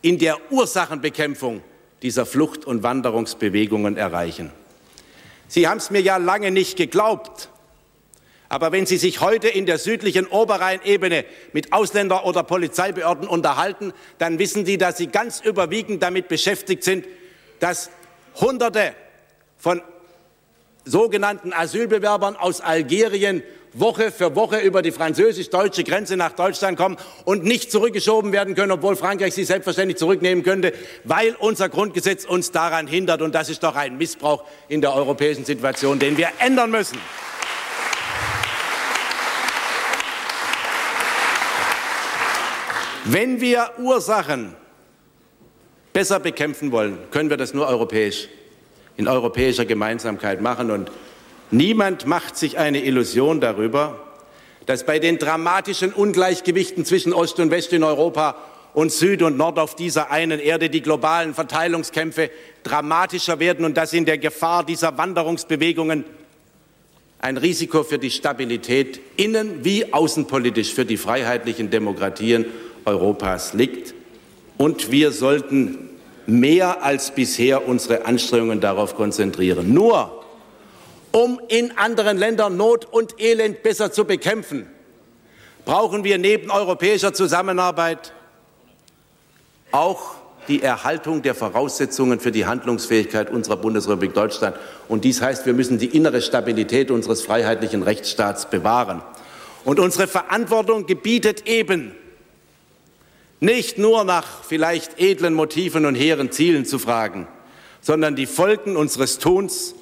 in der Ursachenbekämpfung dieser Flucht- und Wanderungsbewegungen erreichen. Sie haben es mir ja lange nicht geglaubt, aber wenn Sie sich heute in der südlichen Oberrheinebene mit Ausländer- oder Polizeibehörden unterhalten, dann wissen Sie, dass Sie ganz überwiegend damit beschäftigt sind, dass Hunderte von sogenannten Asylbewerbern aus Algerien Woche für Woche über die französisch-deutsche Grenze nach Deutschland kommen und nicht zurückgeschoben werden können, obwohl Frankreich sie selbstverständlich zurücknehmen könnte, weil unser Grundgesetz uns daran hindert. Und das ist doch ein Missbrauch in der europäischen Situation, den wir ändern müssen. Wenn wir Ursachen besser bekämpfen wollen, können wir das nur europäisch, in europäischer Gemeinsamkeit machen. Und Niemand macht sich eine Illusion darüber, dass bei den dramatischen Ungleichgewichten zwischen Ost und West in Europa und Süd und Nord auf dieser einen Erde die globalen Verteilungskämpfe dramatischer werden und dass in der Gefahr dieser Wanderungsbewegungen ein Risiko für die Stabilität innen wie außenpolitisch für die freiheitlichen Demokratien Europas liegt. Und wir sollten mehr als bisher unsere Anstrengungen darauf konzentrieren. Nur um in anderen Ländern Not und Elend besser zu bekämpfen, brauchen wir neben europäischer Zusammenarbeit auch die Erhaltung der Voraussetzungen für die Handlungsfähigkeit unserer Bundesrepublik Deutschland. Und dies heißt, wir müssen die innere Stabilität unseres freiheitlichen Rechtsstaats bewahren. Und unsere Verantwortung gebietet eben, nicht nur nach vielleicht edlen Motiven und hehren Zielen zu fragen, sondern die Folgen unseres Tuns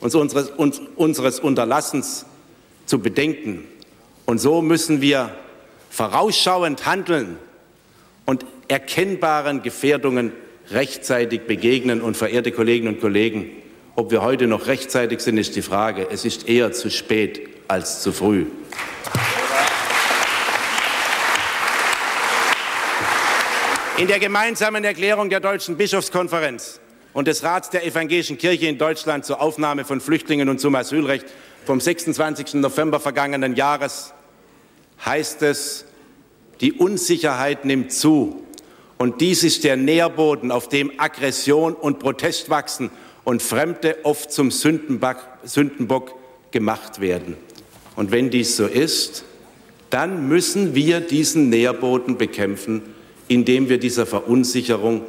und unseres, unseres Unterlassens zu bedenken. Und so müssen wir vorausschauend handeln und erkennbaren Gefährdungen rechtzeitig begegnen. Und verehrte Kolleginnen und Kollegen, ob wir heute noch rechtzeitig sind, ist die Frage. Es ist eher zu spät als zu früh. In der gemeinsamen Erklärung der Deutschen Bischofskonferenz und des Rats der Evangelischen Kirche in Deutschland zur Aufnahme von Flüchtlingen und zum Asylrecht vom 26. November vergangenen Jahres heißt es, die Unsicherheit nimmt zu. Und dies ist der Nährboden, auf dem Aggression und Protest wachsen und Fremde oft zum Sündenbock gemacht werden. Und wenn dies so ist, dann müssen wir diesen Nährboden bekämpfen, indem wir dieser Verunsicherung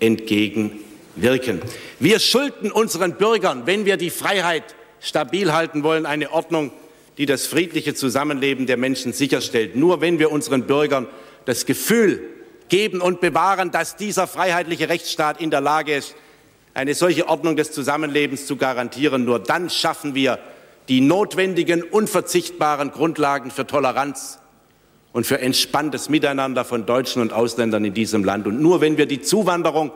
entgegen wirken. Wir schulden unseren Bürgern, wenn wir die Freiheit stabil halten wollen, eine Ordnung, die das friedliche Zusammenleben der Menschen sicherstellt. Nur wenn wir unseren Bürgern das Gefühl geben und bewahren, dass dieser freiheitliche Rechtsstaat in der Lage ist, eine solche Ordnung des Zusammenlebens zu garantieren, nur dann schaffen wir die notwendigen, unverzichtbaren Grundlagen für Toleranz und für entspanntes Miteinander von Deutschen und Ausländern in diesem Land. Und nur wenn wir die Zuwanderung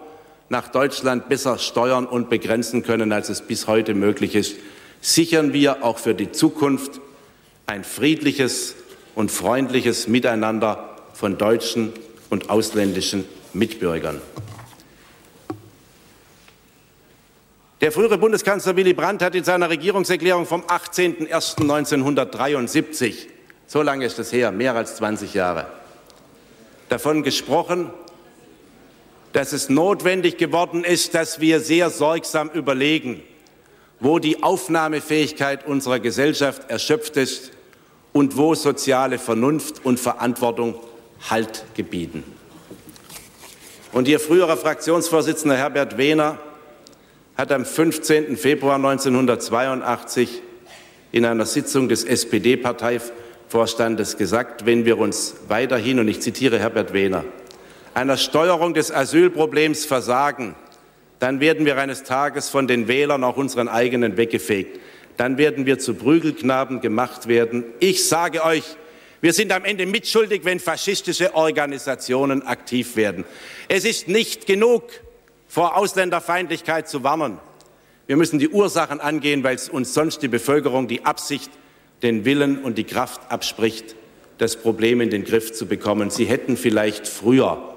nach Deutschland besser steuern und begrenzen können, als es bis heute möglich ist, sichern wir auch für die Zukunft ein friedliches und freundliches Miteinander von deutschen und ausländischen Mitbürgern. Der frühere Bundeskanzler Willy Brandt hat in seiner Regierungserklärung vom 18.01.1973, so lange ist es her, mehr als 20 Jahre, davon gesprochen, dass es notwendig geworden ist, dass wir sehr sorgsam überlegen, wo die Aufnahmefähigkeit unserer Gesellschaft erschöpft ist und wo soziale Vernunft und Verantwortung Halt gebieten. Und Ihr früherer Fraktionsvorsitzender Herbert Wehner hat am 15. Februar 1982 in einer Sitzung des SPD-Parteivorstandes gesagt, wenn wir uns weiterhin, und ich zitiere Herbert Wehner, einer Steuerung des Asylproblems versagen, dann werden wir eines Tages von den Wählern auch unseren eigenen weggefegt. Dann werden wir zu Prügelknaben gemacht werden. Ich sage euch, wir sind am Ende mitschuldig, wenn faschistische Organisationen aktiv werden. Es ist nicht genug, vor Ausländerfeindlichkeit zu warnen. Wir müssen die Ursachen angehen, weil uns sonst die Bevölkerung die Absicht, den Willen und die Kraft abspricht, das Problem in den Griff zu bekommen. Sie hätten vielleicht früher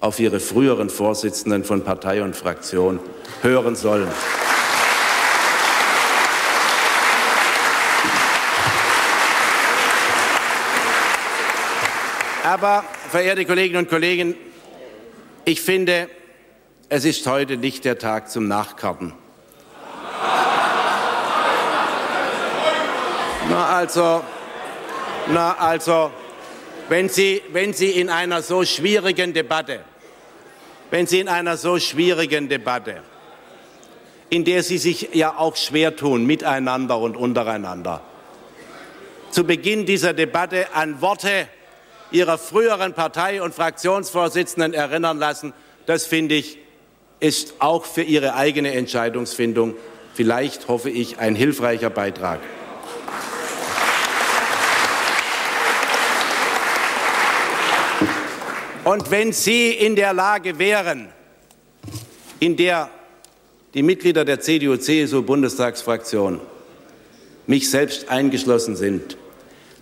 auf ihre früheren Vorsitzenden von Partei und Fraktion hören sollen. Aber, verehrte Kolleginnen und Kollegen, ich finde, es ist heute nicht der Tag zum Nachkarten. Na also, na also, wenn Sie, wenn Sie in einer so schwierigen Debatte, wenn Sie in einer so schwierigen Debatte, in der Sie sich ja auch schwer tun, miteinander und untereinander, zu Beginn dieser Debatte an Worte Ihrer früheren Partei- und Fraktionsvorsitzenden erinnern lassen, das finde ich, ist auch für Ihre eigene Entscheidungsfindung vielleicht, hoffe ich, ein hilfreicher Beitrag. Und wenn Sie in der Lage wären, in der die Mitglieder der CDU-CSU-Bundestagsfraktion, mich selbst eingeschlossen sind,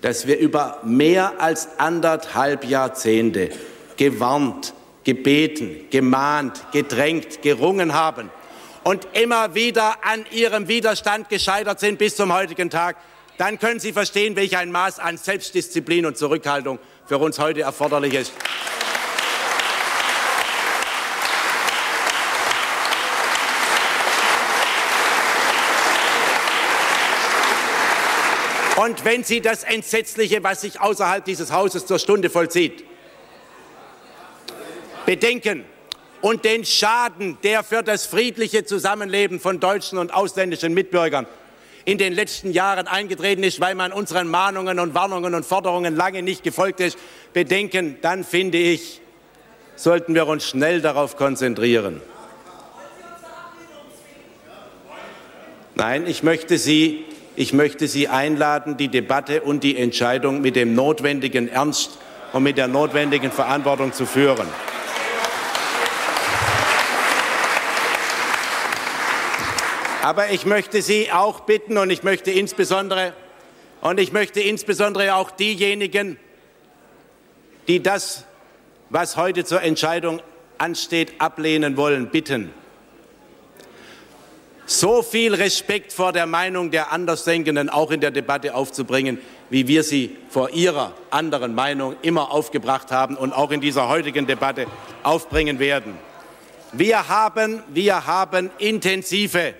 dass wir über mehr als anderthalb Jahrzehnte gewarnt, gebeten, gemahnt, gedrängt, gerungen haben und immer wieder an ihrem Widerstand gescheitert sind bis zum heutigen Tag, dann können Sie verstehen, welch ein Maß an Selbstdisziplin und Zurückhaltung für uns heute erforderlich ist. Und wenn Sie das Entsetzliche, was sich außerhalb dieses Hauses zur Stunde vollzieht, bedenken und den Schaden, der für das friedliche Zusammenleben von deutschen und ausländischen Mitbürgern in den letzten Jahren eingetreten ist, weil man unseren Mahnungen und Warnungen und Forderungen lange nicht gefolgt ist, bedenken, dann finde ich, sollten wir uns schnell darauf konzentrieren. Nein, ich möchte Sie ich möchte Sie einladen, die Debatte und die Entscheidung mit dem notwendigen Ernst und mit der notwendigen Verantwortung zu führen. Aber ich möchte Sie auch bitten und ich möchte insbesondere und ich möchte insbesondere auch diejenigen, die das, was heute zur Entscheidung ansteht, ablehnen wollen, bitten so viel Respekt vor der Meinung der Andersdenkenden auch in der Debatte aufzubringen, wie wir sie vor ihrer anderen Meinung immer aufgebracht haben und auch in dieser heutigen Debatte aufbringen werden. Wir haben, wir haben intensive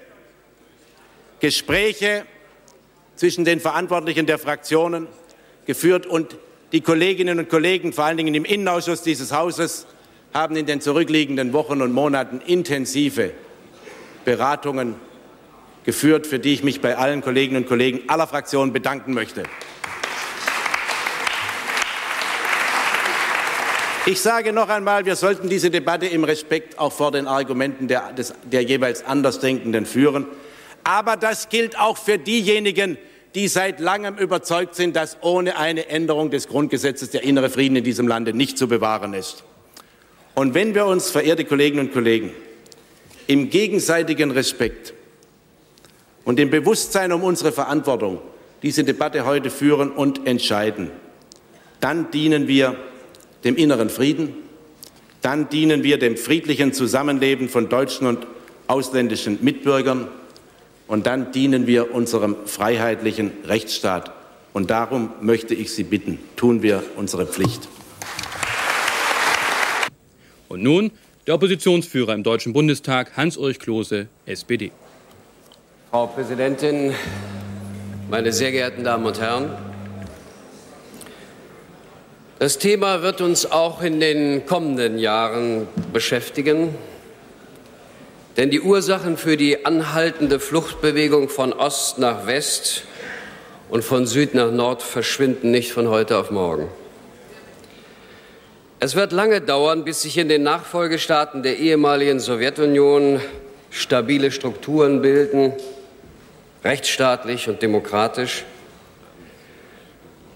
Gespräche zwischen den Verantwortlichen der Fraktionen geführt und die Kolleginnen und Kollegen, vor allen Dingen im Innenausschuss dieses Hauses, haben in den zurückliegenden Wochen und Monaten intensive Beratungen geführt, für die ich mich bei allen Kolleginnen und Kollegen aller Fraktionen bedanken möchte. Ich sage noch einmal, wir sollten diese Debatte im Respekt auch vor den Argumenten der, des, der jeweils Andersdenkenden führen. Aber das gilt auch für diejenigen, die seit langem überzeugt sind, dass ohne eine Änderung des Grundgesetzes der innere Frieden in diesem Lande nicht zu bewahren ist. Und wenn wir uns, verehrte Kolleginnen und Kollegen, im gegenseitigen Respekt und im Bewusstsein um unsere Verantwortung diese Debatte heute führen und entscheiden, dann dienen wir dem inneren Frieden, dann dienen wir dem friedlichen Zusammenleben von deutschen und ausländischen Mitbürgern und dann dienen wir unserem freiheitlichen Rechtsstaat. Und darum möchte ich Sie bitten, tun wir unsere Pflicht. Und nun der Oppositionsführer im Deutschen Bundestag, Hans-Ulrich Klose, SPD. Frau Präsidentin, meine sehr geehrten Damen und Herren! Das Thema wird uns auch in den kommenden Jahren beschäftigen, denn die Ursachen für die anhaltende Fluchtbewegung von Ost nach West und von Süd nach Nord verschwinden nicht von heute auf morgen. Es wird lange dauern, bis sich in den Nachfolgestaaten der ehemaligen Sowjetunion stabile Strukturen bilden, rechtsstaatlich und demokratisch.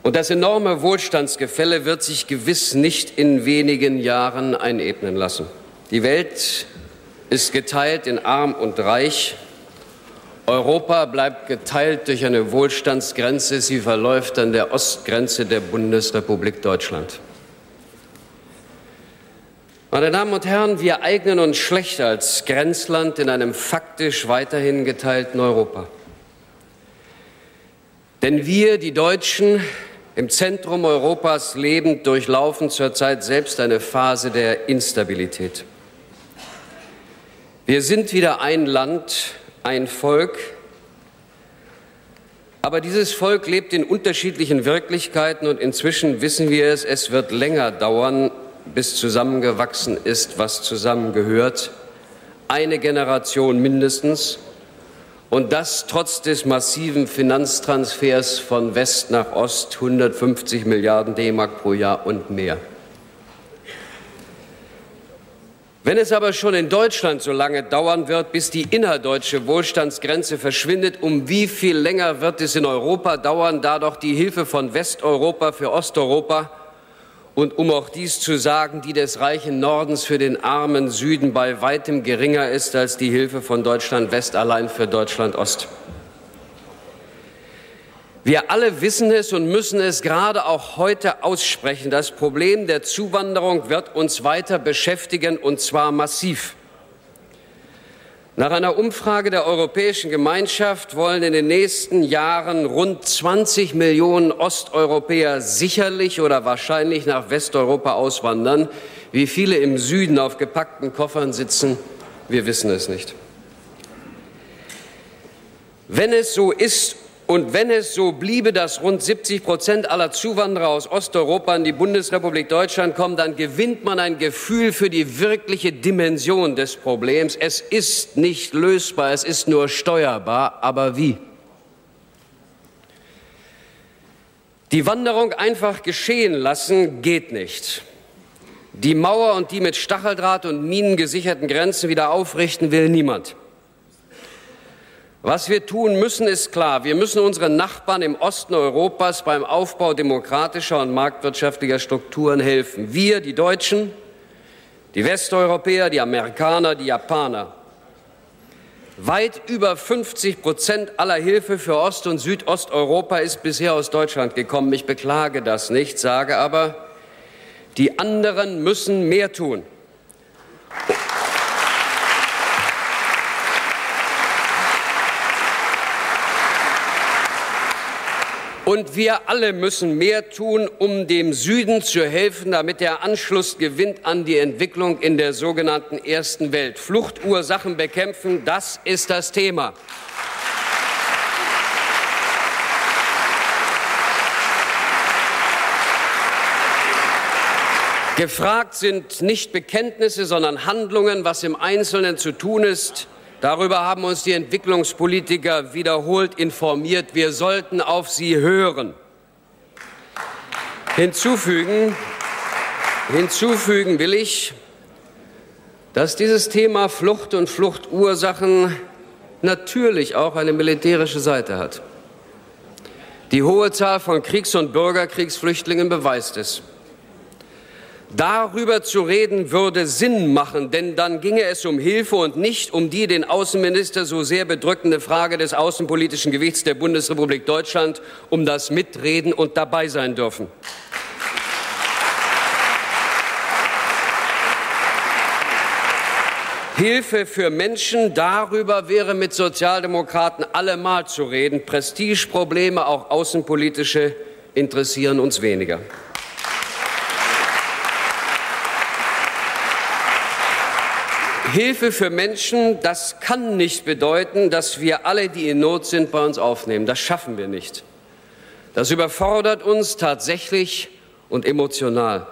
Und das enorme Wohlstandsgefälle wird sich gewiss nicht in wenigen Jahren einebnen lassen. Die Welt ist geteilt in arm und reich. Europa bleibt geteilt durch eine Wohlstandsgrenze. Sie verläuft an der Ostgrenze der Bundesrepublik Deutschland. Meine Damen und Herren, wir eignen uns schlecht als Grenzland in einem faktisch weiterhin geteilten Europa. Denn wir, die Deutschen, im Zentrum Europas lebend, durchlaufen zurzeit selbst eine Phase der Instabilität. Wir sind wieder ein Land, ein Volk, aber dieses Volk lebt in unterschiedlichen Wirklichkeiten und inzwischen wissen wir es, es wird länger dauern, bis zusammengewachsen ist, was zusammengehört. Eine Generation mindestens. Und das trotz des massiven Finanztransfers von West nach Ost, 150 Milliarden D-Mark pro Jahr und mehr. Wenn es aber schon in Deutschland so lange dauern wird, bis die innerdeutsche Wohlstandsgrenze verschwindet, um wie viel länger wird es in Europa dauern, da doch die Hilfe von Westeuropa für Osteuropa und um auch dies zu sagen, die des reichen Nordens für den armen Süden bei weitem geringer ist als die Hilfe von Deutschland West allein für Deutschland Ost. Wir alle wissen es und müssen es gerade auch heute aussprechen. Das Problem der Zuwanderung wird uns weiter beschäftigen und zwar massiv. Nach einer Umfrage der Europäischen Gemeinschaft wollen in den nächsten Jahren rund 20 Millionen Osteuropäer sicherlich oder wahrscheinlich nach Westeuropa auswandern. Wie viele im Süden auf gepackten Koffern sitzen, wir wissen es nicht. Wenn es so ist und wenn es so bliebe, dass rund 70 Prozent aller Zuwanderer aus Osteuropa in die Bundesrepublik Deutschland kommen, dann gewinnt man ein Gefühl für die wirkliche Dimension des Problems. Es ist nicht lösbar, es ist nur steuerbar. Aber wie? Die Wanderung einfach geschehen lassen geht nicht. Die Mauer und die mit Stacheldraht und Minen gesicherten Grenzen wieder aufrichten will niemand. Was wir tun müssen, ist klar. Wir müssen unseren Nachbarn im Osten Europas beim Aufbau demokratischer und marktwirtschaftlicher Strukturen helfen. Wir, die Deutschen, die Westeuropäer, die Amerikaner, die Japaner. Weit über 50 Prozent aller Hilfe für Ost- und Südosteuropa ist bisher aus Deutschland gekommen. Ich beklage das nicht, sage aber, die anderen müssen mehr tun. Und wir alle müssen mehr tun, um dem Süden zu helfen, damit er Anschluss gewinnt an die Entwicklung in der sogenannten ersten Welt. Fluchtursachen bekämpfen, das ist das Thema. Gefragt sind nicht Bekenntnisse, sondern Handlungen, was im Einzelnen zu tun ist, Darüber haben uns die Entwicklungspolitiker wiederholt informiert. Wir sollten auf sie hören. Hinzufügen, hinzufügen will ich, dass dieses Thema Flucht und Fluchtursachen natürlich auch eine militärische Seite hat. Die hohe Zahl von Kriegs- und Bürgerkriegsflüchtlingen beweist es. Darüber zu reden würde Sinn machen, denn dann ginge es um Hilfe und nicht um die den Außenminister so sehr bedrückende Frage des außenpolitischen Gewichts der Bundesrepublik Deutschland, um das Mitreden und dabei sein dürfen. Hilfe für Menschen, darüber wäre mit Sozialdemokraten allemal zu reden. Prestigeprobleme, auch außenpolitische, interessieren uns weniger. Hilfe für Menschen, das kann nicht bedeuten, dass wir alle, die in Not sind, bei uns aufnehmen. Das schaffen wir nicht. Das überfordert uns tatsächlich und emotional.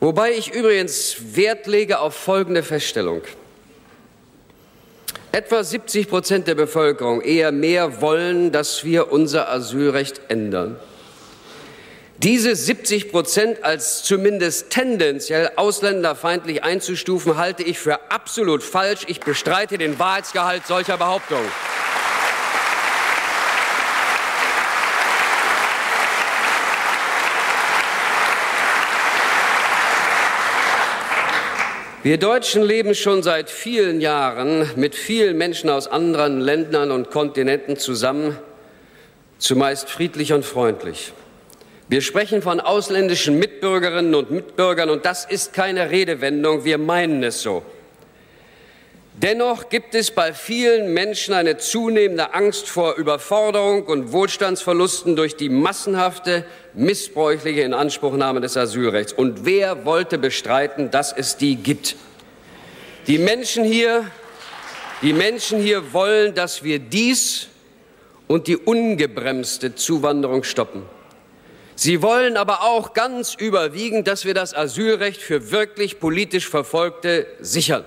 Wobei ich übrigens Wert lege auf folgende Feststellung. Etwa 70 Prozent der Bevölkerung, eher mehr, wollen, dass wir unser Asylrecht ändern. Diese 70 Prozent als zumindest tendenziell ausländerfeindlich einzustufen, halte ich für absolut falsch. Ich bestreite den Wahrheitsgehalt solcher Behauptungen. Wir Deutschen leben schon seit vielen Jahren mit vielen Menschen aus anderen Ländern und Kontinenten zusammen, zumeist friedlich und freundlich. Wir sprechen von ausländischen Mitbürgerinnen und Mitbürgern, und das ist keine Redewendung, wir meinen es so. Dennoch gibt es bei vielen Menschen eine zunehmende Angst vor Überforderung und Wohlstandsverlusten durch die massenhafte, missbräuchliche Inanspruchnahme des Asylrechts. Und wer wollte bestreiten, dass es die gibt? Die Menschen hier, die Menschen hier wollen, dass wir dies und die ungebremste Zuwanderung stoppen. Sie wollen aber auch ganz überwiegend, dass wir das Asylrecht für wirklich politisch Verfolgte sichern.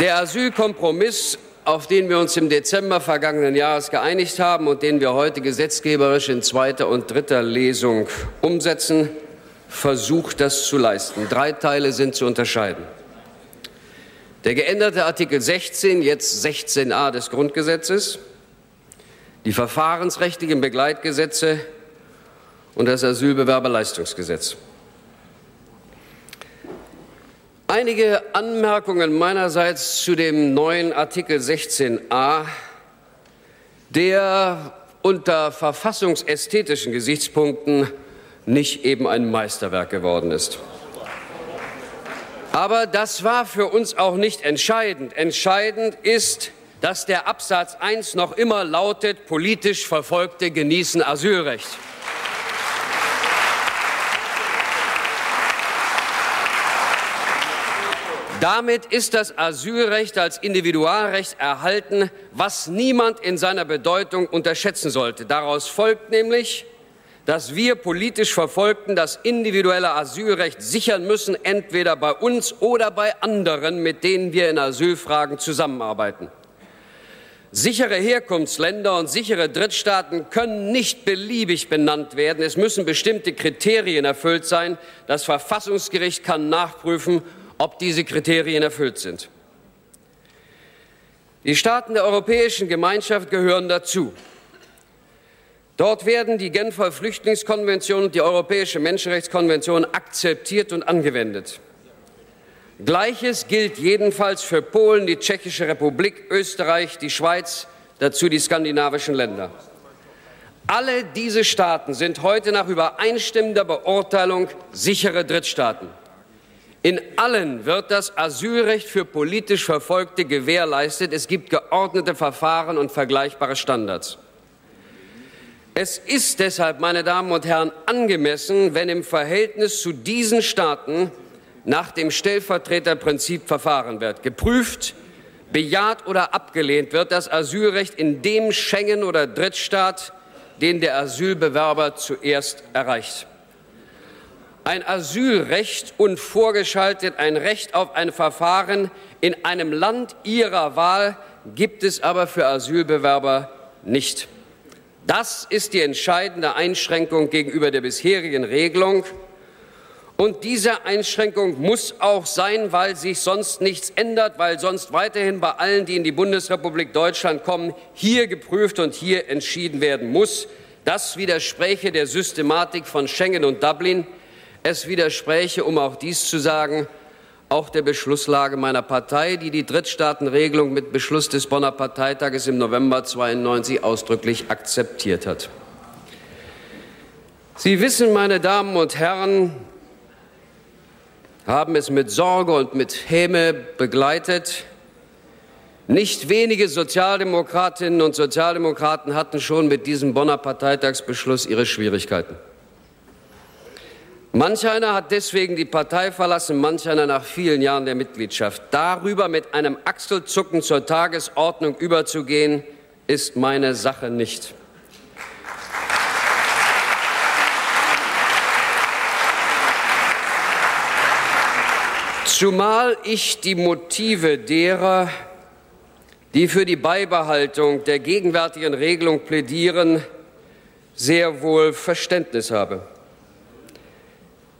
Der Asylkompromiss, auf den wir uns im Dezember vergangenen Jahres geeinigt haben und den wir heute gesetzgeberisch in zweiter und dritter Lesung umsetzen, versucht das zu leisten. Drei Teile sind zu unterscheiden. Der geänderte Artikel 16, jetzt 16a des Grundgesetzes, die verfahrensrechtlichen Begleitgesetze und das Asylbewerberleistungsgesetz. Einige Anmerkungen meinerseits zu dem neuen Artikel 16a, der unter verfassungsästhetischen Gesichtspunkten nicht eben ein Meisterwerk geworden ist. Aber das war für uns auch nicht entscheidend. Entscheidend ist, dass der Absatz 1 noch immer lautet, politisch Verfolgte genießen Asylrecht. Damit ist das Asylrecht als Individualrecht erhalten, was niemand in seiner Bedeutung unterschätzen sollte. Daraus folgt nämlich, dass wir politisch Verfolgten das individuelle Asylrecht sichern müssen, entweder bei uns oder bei anderen, mit denen wir in Asylfragen zusammenarbeiten. Sichere Herkunftsländer und sichere Drittstaaten können nicht beliebig benannt werden. Es müssen bestimmte Kriterien erfüllt sein. Das Verfassungsgericht kann nachprüfen, ob diese Kriterien erfüllt sind. Die Staaten der Europäischen Gemeinschaft gehören dazu. Dort werden die Genfer Flüchtlingskonvention und die Europäische Menschenrechtskonvention akzeptiert und angewendet. Gleiches gilt jedenfalls für Polen, die Tschechische Republik, Österreich, die Schweiz, dazu die skandinavischen Länder. Alle diese Staaten sind heute nach übereinstimmender Beurteilung sichere Drittstaaten. In allen wird das Asylrecht für politisch Verfolgte gewährleistet. Es gibt geordnete Verfahren und vergleichbare Standards. Es ist deshalb, meine Damen und Herren, angemessen, wenn im Verhältnis zu diesen Staaten nach dem Stellvertreterprinzip verfahren wird. Geprüft, bejaht oder abgelehnt wird das Asylrecht in dem Schengen- oder Drittstaat, den der Asylbewerber zuerst erreicht. Ein Asylrecht und vorgeschaltet ein Recht auf ein Verfahren in einem Land ihrer Wahl gibt es aber für Asylbewerber nicht. Das ist die entscheidende Einschränkung gegenüber der bisherigen Regelung. Und diese Einschränkung muss auch sein, weil sich sonst nichts ändert, weil sonst weiterhin bei allen, die in die Bundesrepublik Deutschland kommen, hier geprüft und hier entschieden werden muss. Das widerspräche der Systematik von Schengen und Dublin. Es widerspräche, um auch dies zu sagen, auch der Beschlusslage meiner Partei, die die Drittstaatenregelung mit Beschluss des Bonner Parteitages im November 92 ausdrücklich akzeptiert hat. Sie wissen, meine Damen und Herren, haben es mit Sorge und mit Häme begleitet. Nicht wenige Sozialdemokratinnen und Sozialdemokraten hatten schon mit diesem Bonner Parteitagsbeschluss ihre Schwierigkeiten. Manch einer hat deswegen die Partei verlassen, manch einer nach vielen Jahren der Mitgliedschaft. Darüber mit einem Achselzucken zur Tagesordnung überzugehen, ist meine Sache nicht. Zumal ich die Motive derer, die für die Beibehaltung der gegenwärtigen Regelung plädieren, sehr wohl Verständnis habe.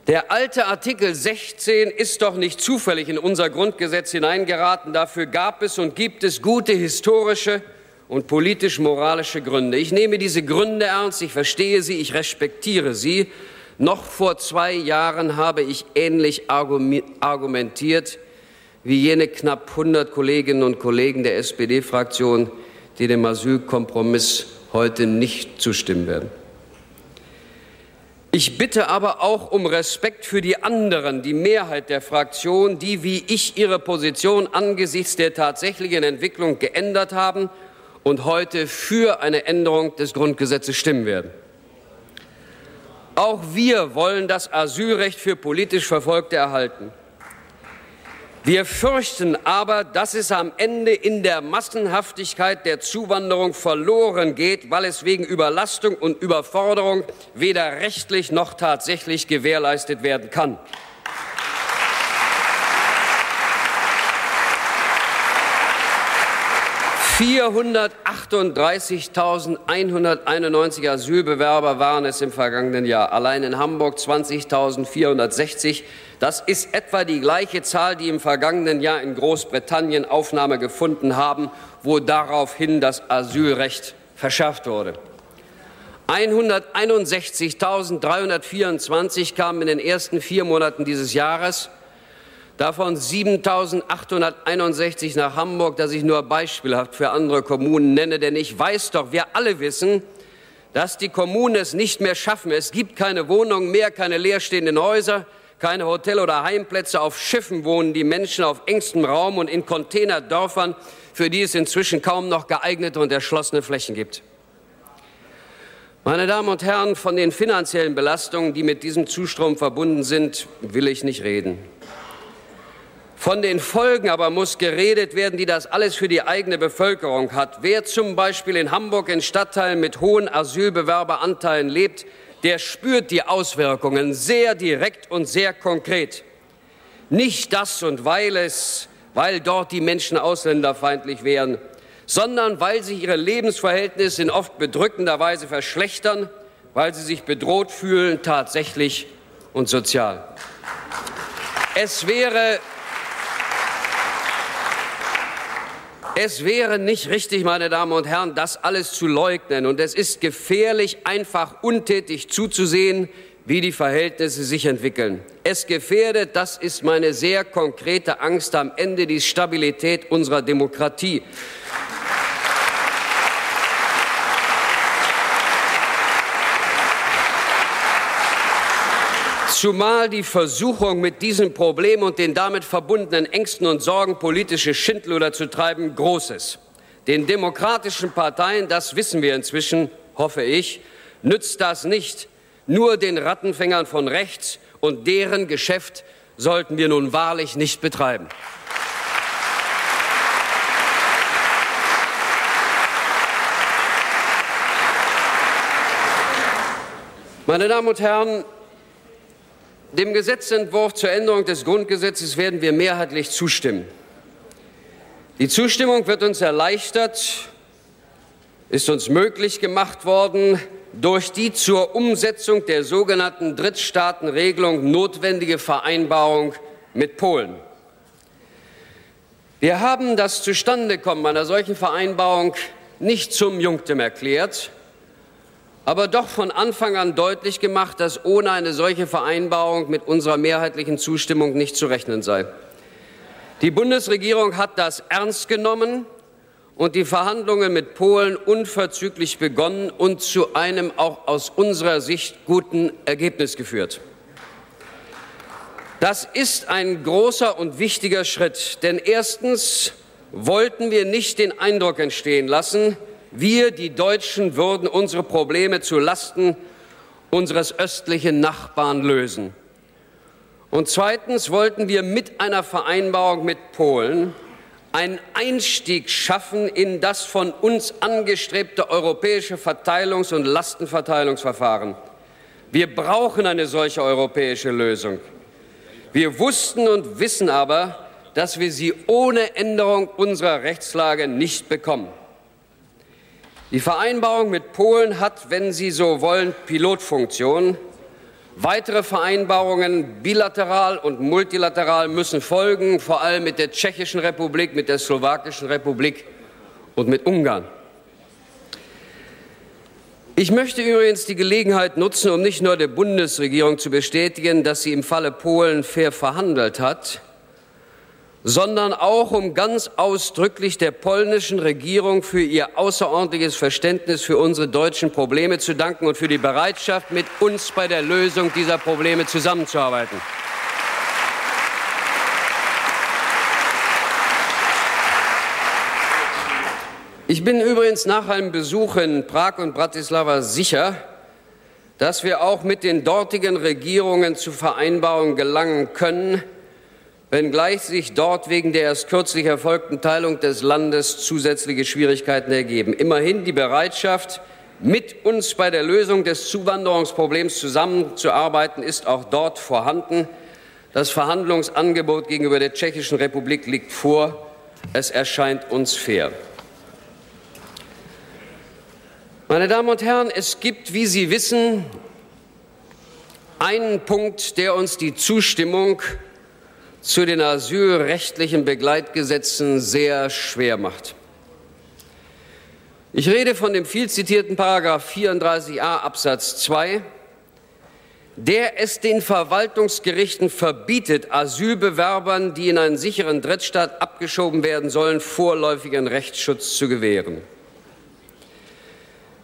Der alte Artikel 16 ist doch nicht zufällig in unser Grundgesetz hineingeraten. Dafür gab es und gibt es gute historische und politisch-moralische Gründe. Ich nehme diese Gründe ernst, ich verstehe sie, ich respektiere sie. Noch vor zwei Jahren habe ich ähnlich argumentiert wie jene knapp 100 Kolleginnen und Kollegen der SPD-Fraktion, die dem Asylkompromiss heute nicht zustimmen werden. Ich bitte aber auch um Respekt für die anderen, die Mehrheit der Fraktion, die wie ich ihre Position angesichts der tatsächlichen Entwicklung geändert haben und heute für eine Änderung des Grundgesetzes stimmen werden. Auch wir wollen das Asylrecht für politisch Verfolgte erhalten. Wir fürchten aber, dass es am Ende in der Massenhaftigkeit der Zuwanderung verloren geht, weil es wegen Überlastung und Überforderung weder rechtlich noch tatsächlich gewährleistet werden kann. 438.191 Asylbewerber waren es im vergangenen Jahr. Allein in Hamburg 20.460. Das ist etwa die gleiche Zahl, die im vergangenen Jahr in Großbritannien Aufnahme gefunden haben, wo daraufhin das Asylrecht verschärft wurde. 161.324 kamen in den ersten vier Monaten dieses Jahres davon 7.861 nach Hamburg, das ich nur beispielhaft für andere Kommunen nenne, denn ich weiß doch, wir alle wissen, dass die Kommunen es nicht mehr schaffen. Es gibt keine Wohnungen mehr, keine leerstehenden Häuser, keine Hotel- oder Heimplätze. Auf Schiffen wohnen die Menschen auf engstem Raum und in Containerdörfern, für die es inzwischen kaum noch geeignete und erschlossene Flächen gibt. Meine Damen und Herren, von den finanziellen Belastungen, die mit diesem Zustrom verbunden sind, will ich nicht reden. Von den Folgen aber muss geredet werden, die das alles für die eigene Bevölkerung hat. Wer zum Beispiel in Hamburg in Stadtteilen mit hohen Asylbewerberanteilen lebt, der spürt die Auswirkungen sehr direkt und sehr konkret. Nicht das und weil es, weil dort die Menschen ausländerfeindlich wären, sondern weil sich ihre Lebensverhältnisse in oft bedrückender Weise verschlechtern, weil sie sich bedroht fühlen, tatsächlich und sozial. Es wäre Es wäre nicht richtig, meine Damen und Herren, das alles zu leugnen. Und es ist gefährlich, einfach untätig zuzusehen, wie die Verhältnisse sich entwickeln. Es gefährdet, das ist meine sehr konkrete Angst am Ende, die Stabilität unserer Demokratie. Zumal die Versuchung, mit diesem Problem und den damit verbundenen Ängsten und Sorgen politische Schindluder zu treiben, groß ist. Den demokratischen Parteien, das wissen wir inzwischen, hoffe ich, nützt das nicht. Nur den Rattenfängern von rechts und deren Geschäft sollten wir nun wahrlich nicht betreiben. Meine Damen und Herren, dem Gesetzentwurf zur Änderung des Grundgesetzes werden wir mehrheitlich zustimmen. Die Zustimmung wird uns erleichtert, ist uns möglich gemacht worden durch die zur Umsetzung der sogenannten Drittstaatenregelung notwendige Vereinbarung mit Polen. Wir haben das Zustandekommen einer solchen Vereinbarung nicht zum Junktim erklärt, aber doch von Anfang an deutlich gemacht, dass ohne eine solche Vereinbarung mit unserer mehrheitlichen Zustimmung nicht zu rechnen sei. Die Bundesregierung hat das ernst genommen und die Verhandlungen mit Polen unverzüglich begonnen und zu einem auch aus unserer Sicht guten Ergebnis geführt. Das ist ein großer und wichtiger Schritt, denn erstens wollten wir nicht den Eindruck entstehen lassen, wir, die Deutschen, würden unsere Probleme zu Lasten unseres östlichen Nachbarn lösen. Und zweitens wollten wir mit einer Vereinbarung mit Polen einen Einstieg schaffen in das von uns angestrebte europäische Verteilungs- und Lastenverteilungsverfahren. Wir brauchen eine solche europäische Lösung. Wir wussten und wissen aber, dass wir sie ohne Änderung unserer Rechtslage nicht bekommen. Die Vereinbarung mit Polen hat, wenn Sie so wollen, Pilotfunktion. Weitere Vereinbarungen bilateral und multilateral müssen folgen, vor allem mit der Tschechischen Republik, mit der Slowakischen Republik und mit Ungarn. Ich möchte übrigens die Gelegenheit nutzen, um nicht nur der Bundesregierung zu bestätigen, dass sie im Falle Polen fair verhandelt hat, sondern auch um ganz ausdrücklich der polnischen Regierung für ihr außerordentliches Verständnis für unsere deutschen Probleme zu danken und für die Bereitschaft, mit uns bei der Lösung dieser Probleme zusammenzuarbeiten. Ich bin übrigens nach einem Besuch in Prag und Bratislava sicher, dass wir auch mit den dortigen Regierungen zu Vereinbarungen gelangen können, wenngleich sich dort wegen der erst kürzlich erfolgten Teilung des Landes zusätzliche Schwierigkeiten ergeben. Immerhin die Bereitschaft, mit uns bei der Lösung des Zuwanderungsproblems zusammenzuarbeiten, ist auch dort vorhanden. Das Verhandlungsangebot gegenüber der Tschechischen Republik liegt vor. Es erscheint uns fair. Meine Damen und Herren, es gibt, wie Sie wissen, einen Punkt, der uns die Zustimmung zu den asylrechtlichen Begleitgesetzen sehr schwer macht. Ich rede von dem viel zitierten Paragraph 34a Absatz 2, der es den Verwaltungsgerichten verbietet, Asylbewerbern, die in einen sicheren Drittstaat abgeschoben werden sollen, vorläufigen Rechtsschutz zu gewähren.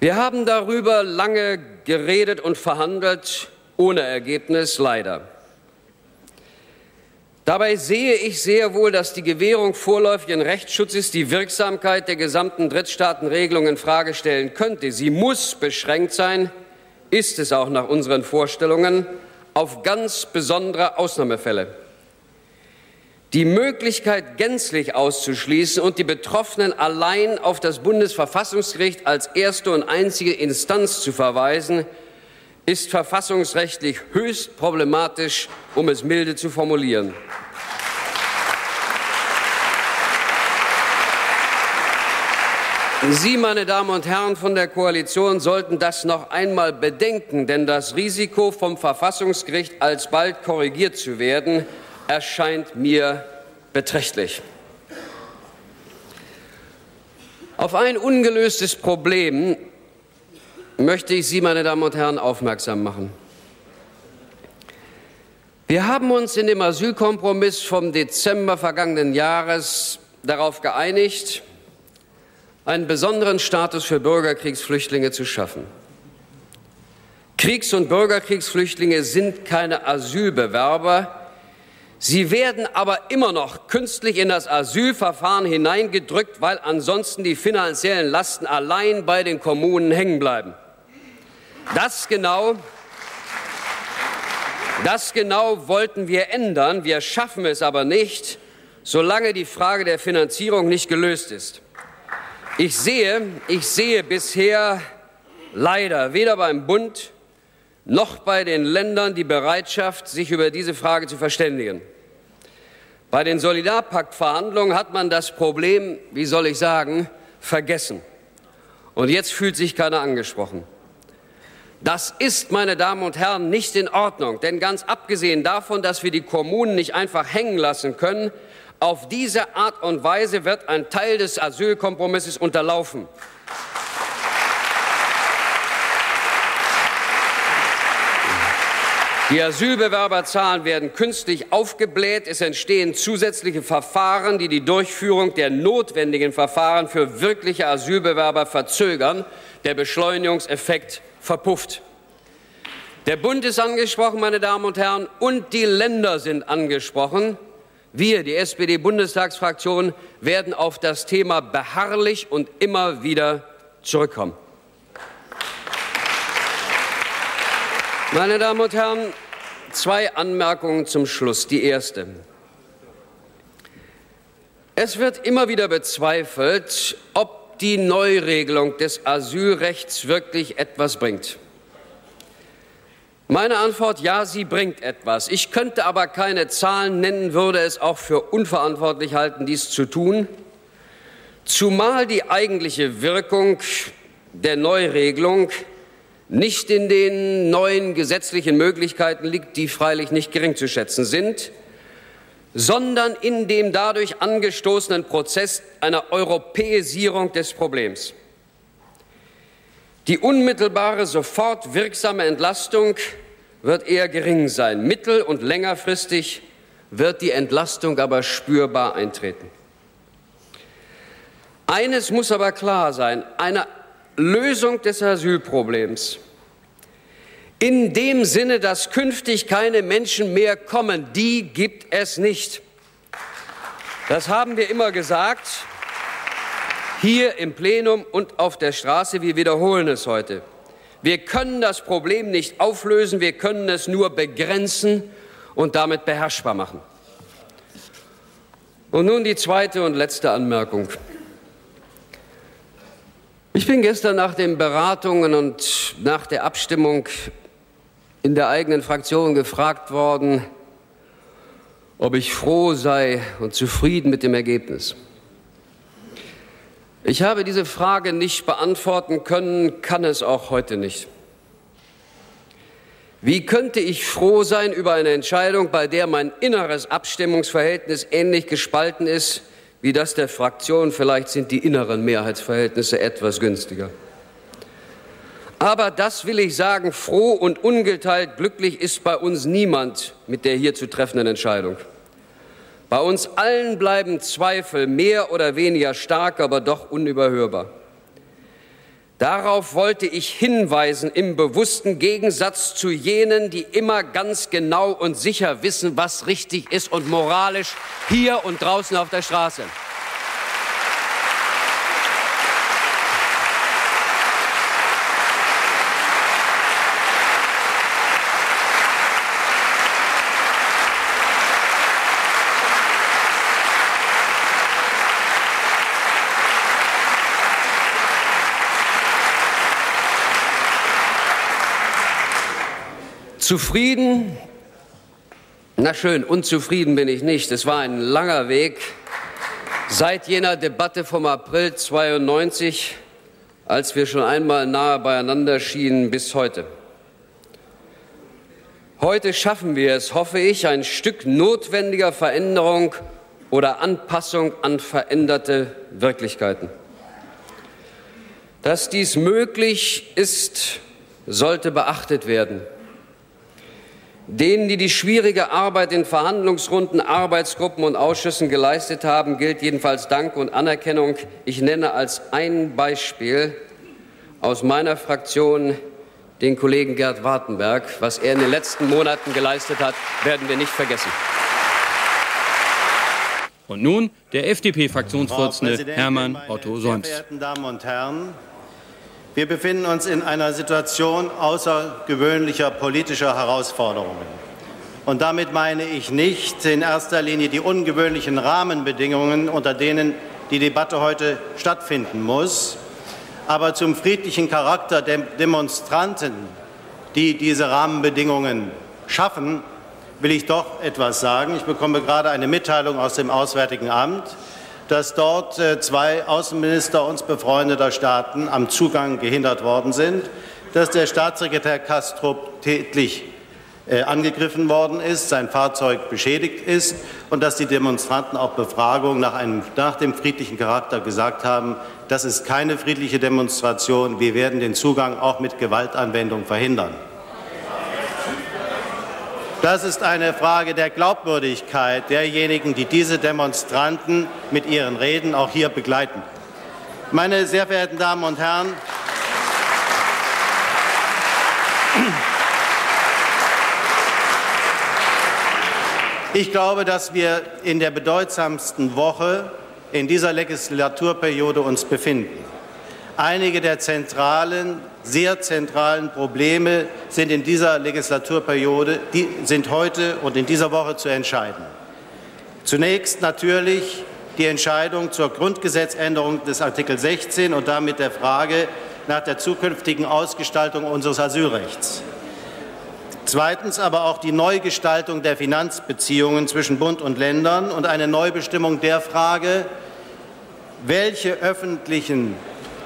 Wir haben darüber lange geredet und verhandelt, ohne Ergebnis leider. Dabei sehe ich sehr wohl, dass die Gewährung vorläufigen Rechtsschutzes die Wirksamkeit der gesamten Drittstaatenregelung in Frage stellen könnte. Sie muss beschränkt sein, ist es auch nach unseren Vorstellungen, auf ganz besondere Ausnahmefälle. Die Möglichkeit gänzlich auszuschließen und die Betroffenen allein auf das Bundesverfassungsgericht als erste und einzige Instanz zu verweisen, ist verfassungsrechtlich höchst problematisch, um es milde zu formulieren. Sie, meine Damen und Herren von der Koalition, sollten das noch einmal bedenken, denn das Risiko, vom Verfassungsgericht alsbald korrigiert zu werden, erscheint mir beträchtlich. Auf ein ungelöstes Problem möchte ich Sie, meine Damen und Herren, aufmerksam machen. Wir haben uns in dem Asylkompromiss vom Dezember vergangenen Jahres darauf geeinigt, einen besonderen Status für Bürgerkriegsflüchtlinge zu schaffen. Kriegs- und Bürgerkriegsflüchtlinge sind keine Asylbewerber, Sie werden aber immer noch künstlich in das Asylverfahren hineingedrückt, weil ansonsten die finanziellen Lasten allein bei den Kommunen hängen bleiben. Das genau, das genau wollten wir ändern. Wir schaffen es aber nicht, solange die Frage der Finanzierung nicht gelöst ist. Ich sehe, ich sehe bisher leider weder beim Bund noch bei den Ländern die Bereitschaft, sich über diese Frage zu verständigen. Bei den Solidarpakt-Verhandlungen hat man das Problem, wie soll ich sagen, vergessen. Und jetzt fühlt sich keiner angesprochen. Das ist, meine Damen und Herren, nicht in Ordnung. Denn ganz abgesehen davon, dass wir die Kommunen nicht einfach hängen lassen können, auf diese Art und Weise wird ein Teil des Asylkompromisses unterlaufen. Die Asylbewerberzahlen werden künstlich aufgebläht. Es entstehen zusätzliche Verfahren, die die Durchführung der notwendigen Verfahren für wirkliche Asylbewerber verzögern. Der Beschleunigungseffekt verpufft. Der Bund ist angesprochen, meine Damen und Herren, und die Länder sind angesprochen. Wir, die SPD-Bundestagsfraktion, werden auf das Thema beharrlich und immer wieder zurückkommen. Meine Damen und Herren, zwei Anmerkungen zum Schluss. Die erste. Es wird immer wieder bezweifelt, ob die Neuregelung des Asylrechts wirklich etwas bringt. Meine Antwort, ja, sie bringt etwas. Ich könnte aber keine Zahlen nennen, würde es auch für unverantwortlich halten, dies zu tun, zumal die eigentliche Wirkung der Neuregelung nicht in den neuen gesetzlichen Möglichkeiten liegt, die freilich nicht gering zu schätzen sind, sondern in dem dadurch angestoßenen Prozess einer Europäisierung des Problems. Die unmittelbare, sofort wirksame Entlastung wird eher gering sein. Mittel- und längerfristig wird die Entlastung aber spürbar eintreten. Eines muss aber klar sein, eine Lösung des Asylproblems in dem Sinne, dass künftig keine Menschen mehr kommen, die gibt es nicht. Das haben wir immer gesagt hier im Plenum und auf der Straße. Wir wiederholen es heute. Wir können das Problem nicht auflösen, wir können es nur begrenzen und damit beherrschbar machen. Und nun die zweite und letzte Anmerkung. Ich bin gestern nach den Beratungen und nach der Abstimmung in der eigenen Fraktion gefragt worden, ob ich froh sei und zufrieden mit dem Ergebnis. Ich habe diese Frage nicht beantworten können, kann es auch heute nicht. Wie könnte ich froh sein über eine Entscheidung, bei der mein inneres Abstimmungsverhältnis ähnlich gespalten ist wie das der Fraktion? Vielleicht sind die inneren Mehrheitsverhältnisse etwas günstiger. Aber das will ich sagen, froh und ungeteilt glücklich ist bei uns niemand mit der hier zu treffenden Entscheidung. Bei uns allen bleiben Zweifel mehr oder weniger stark, aber doch unüberhörbar. Darauf wollte ich hinweisen im bewussten Gegensatz zu jenen, die immer ganz genau und sicher wissen, was richtig ist und moralisch hier und draußen auf der Straße. Zufrieden? Na schön, unzufrieden bin ich nicht. Es war ein langer Weg seit jener Debatte vom April 92, als wir schon einmal nahe beieinander schienen, bis heute. Heute schaffen wir es, hoffe ich, ein Stück notwendiger Veränderung oder Anpassung an veränderte Wirklichkeiten. Dass dies möglich ist, sollte beachtet werden. Denen, die die schwierige Arbeit in Verhandlungsrunden, Arbeitsgruppen und Ausschüssen geleistet haben, gilt jedenfalls Dank und Anerkennung. Ich nenne als ein Beispiel aus meiner Fraktion den Kollegen Gerd Wartenberg. Was er in den letzten Monaten geleistet hat, werden wir nicht vergessen. Und nun der FDP-Fraktionsvorsitzende Hermann Otto Solms. Meine verehrten Damen und Herren, wir befinden uns in einer Situation außergewöhnlicher politischer Herausforderungen. Und damit meine ich nicht in erster Linie die ungewöhnlichen Rahmenbedingungen, unter denen die Debatte heute stattfinden muss, aber zum friedlichen Charakter der Demonstranten, die diese Rahmenbedingungen schaffen, will ich doch etwas sagen. Ich bekomme gerade eine Mitteilung aus dem Auswärtigen Amt dass dort äh, zwei Außenminister uns befreundeter Staaten am Zugang gehindert worden sind, dass der Staatssekretär Kastrup tätlich äh, angegriffen worden ist, sein Fahrzeug beschädigt ist und dass die Demonstranten auf Befragung nach, einem, nach dem friedlichen Charakter gesagt haben, das ist keine friedliche Demonstration, wir werden den Zugang auch mit Gewaltanwendung verhindern. Das ist eine Frage der Glaubwürdigkeit derjenigen, die diese Demonstranten mit ihren Reden auch hier begleiten. Meine sehr verehrten Damen und Herren, ich glaube, dass wir in der bedeutsamsten Woche in dieser Legislaturperiode uns befinden. Einige der zentralen, sehr zentralen Probleme sind in dieser Legislaturperiode, die sind heute und in dieser Woche zu entscheiden. Zunächst natürlich die Entscheidung zur Grundgesetzänderung des Artikel 16 und damit der Frage nach der zukünftigen Ausgestaltung unseres Asylrechts. Zweitens aber auch die Neugestaltung der Finanzbeziehungen zwischen Bund und Ländern und eine Neubestimmung der Frage, welche öffentlichen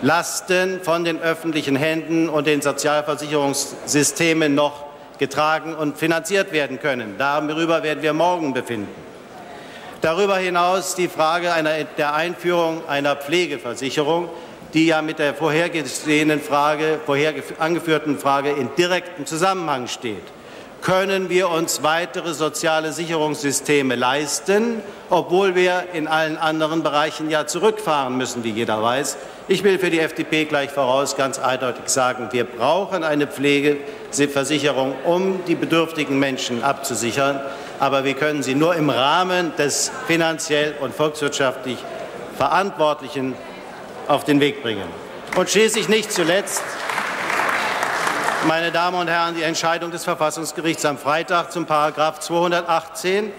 Lasten von den öffentlichen Händen und den Sozialversicherungssystemen noch getragen und finanziert werden können. Darüber werden wir morgen befinden. Darüber hinaus die Frage einer, der Einführung einer Pflegeversicherung, die ja mit der vorhergesehenen Frage, vorher angeführten Frage in direktem Zusammenhang steht. Können wir uns weitere soziale Sicherungssysteme leisten, obwohl wir in allen anderen Bereichen ja zurückfahren müssen, wie jeder weiß? Ich will für die FDP gleich voraus ganz eindeutig sagen, wir brauchen eine Pflegeversicherung, um die bedürftigen Menschen abzusichern. Aber wir können sie nur im Rahmen des finanziell und volkswirtschaftlich Verantwortlichen auf den Weg bringen. Und schließlich nicht zuletzt, meine Damen und Herren, die Entscheidung des Verfassungsgerichts am Freitag zum Paragraph 218,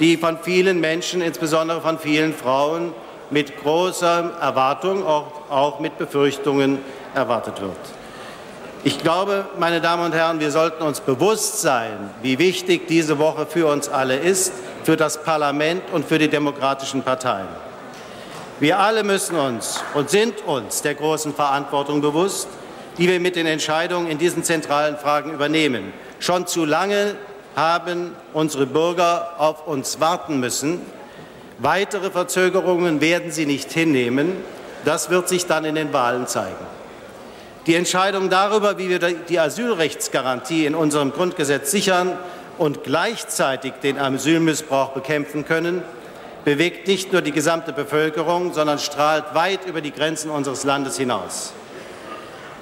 die von vielen Menschen, insbesondere von vielen Frauen, mit großer Erwartung, auch, auch mit Befürchtungen erwartet wird. Ich glaube, meine Damen und Herren, wir sollten uns bewusst sein, wie wichtig diese Woche für uns alle ist, für das Parlament und für die demokratischen Parteien. Wir alle müssen uns und sind uns der großen Verantwortung bewusst, die wir mit den Entscheidungen in diesen zentralen Fragen übernehmen. Schon zu lange haben unsere Bürger auf uns warten müssen. Weitere Verzögerungen werden sie nicht hinnehmen. Das wird sich dann in den Wahlen zeigen. Die Entscheidung darüber, wie wir die Asylrechtsgarantie in unserem Grundgesetz sichern und gleichzeitig den Asylmissbrauch bekämpfen können, bewegt nicht nur die gesamte Bevölkerung, sondern strahlt weit über die Grenzen unseres Landes hinaus.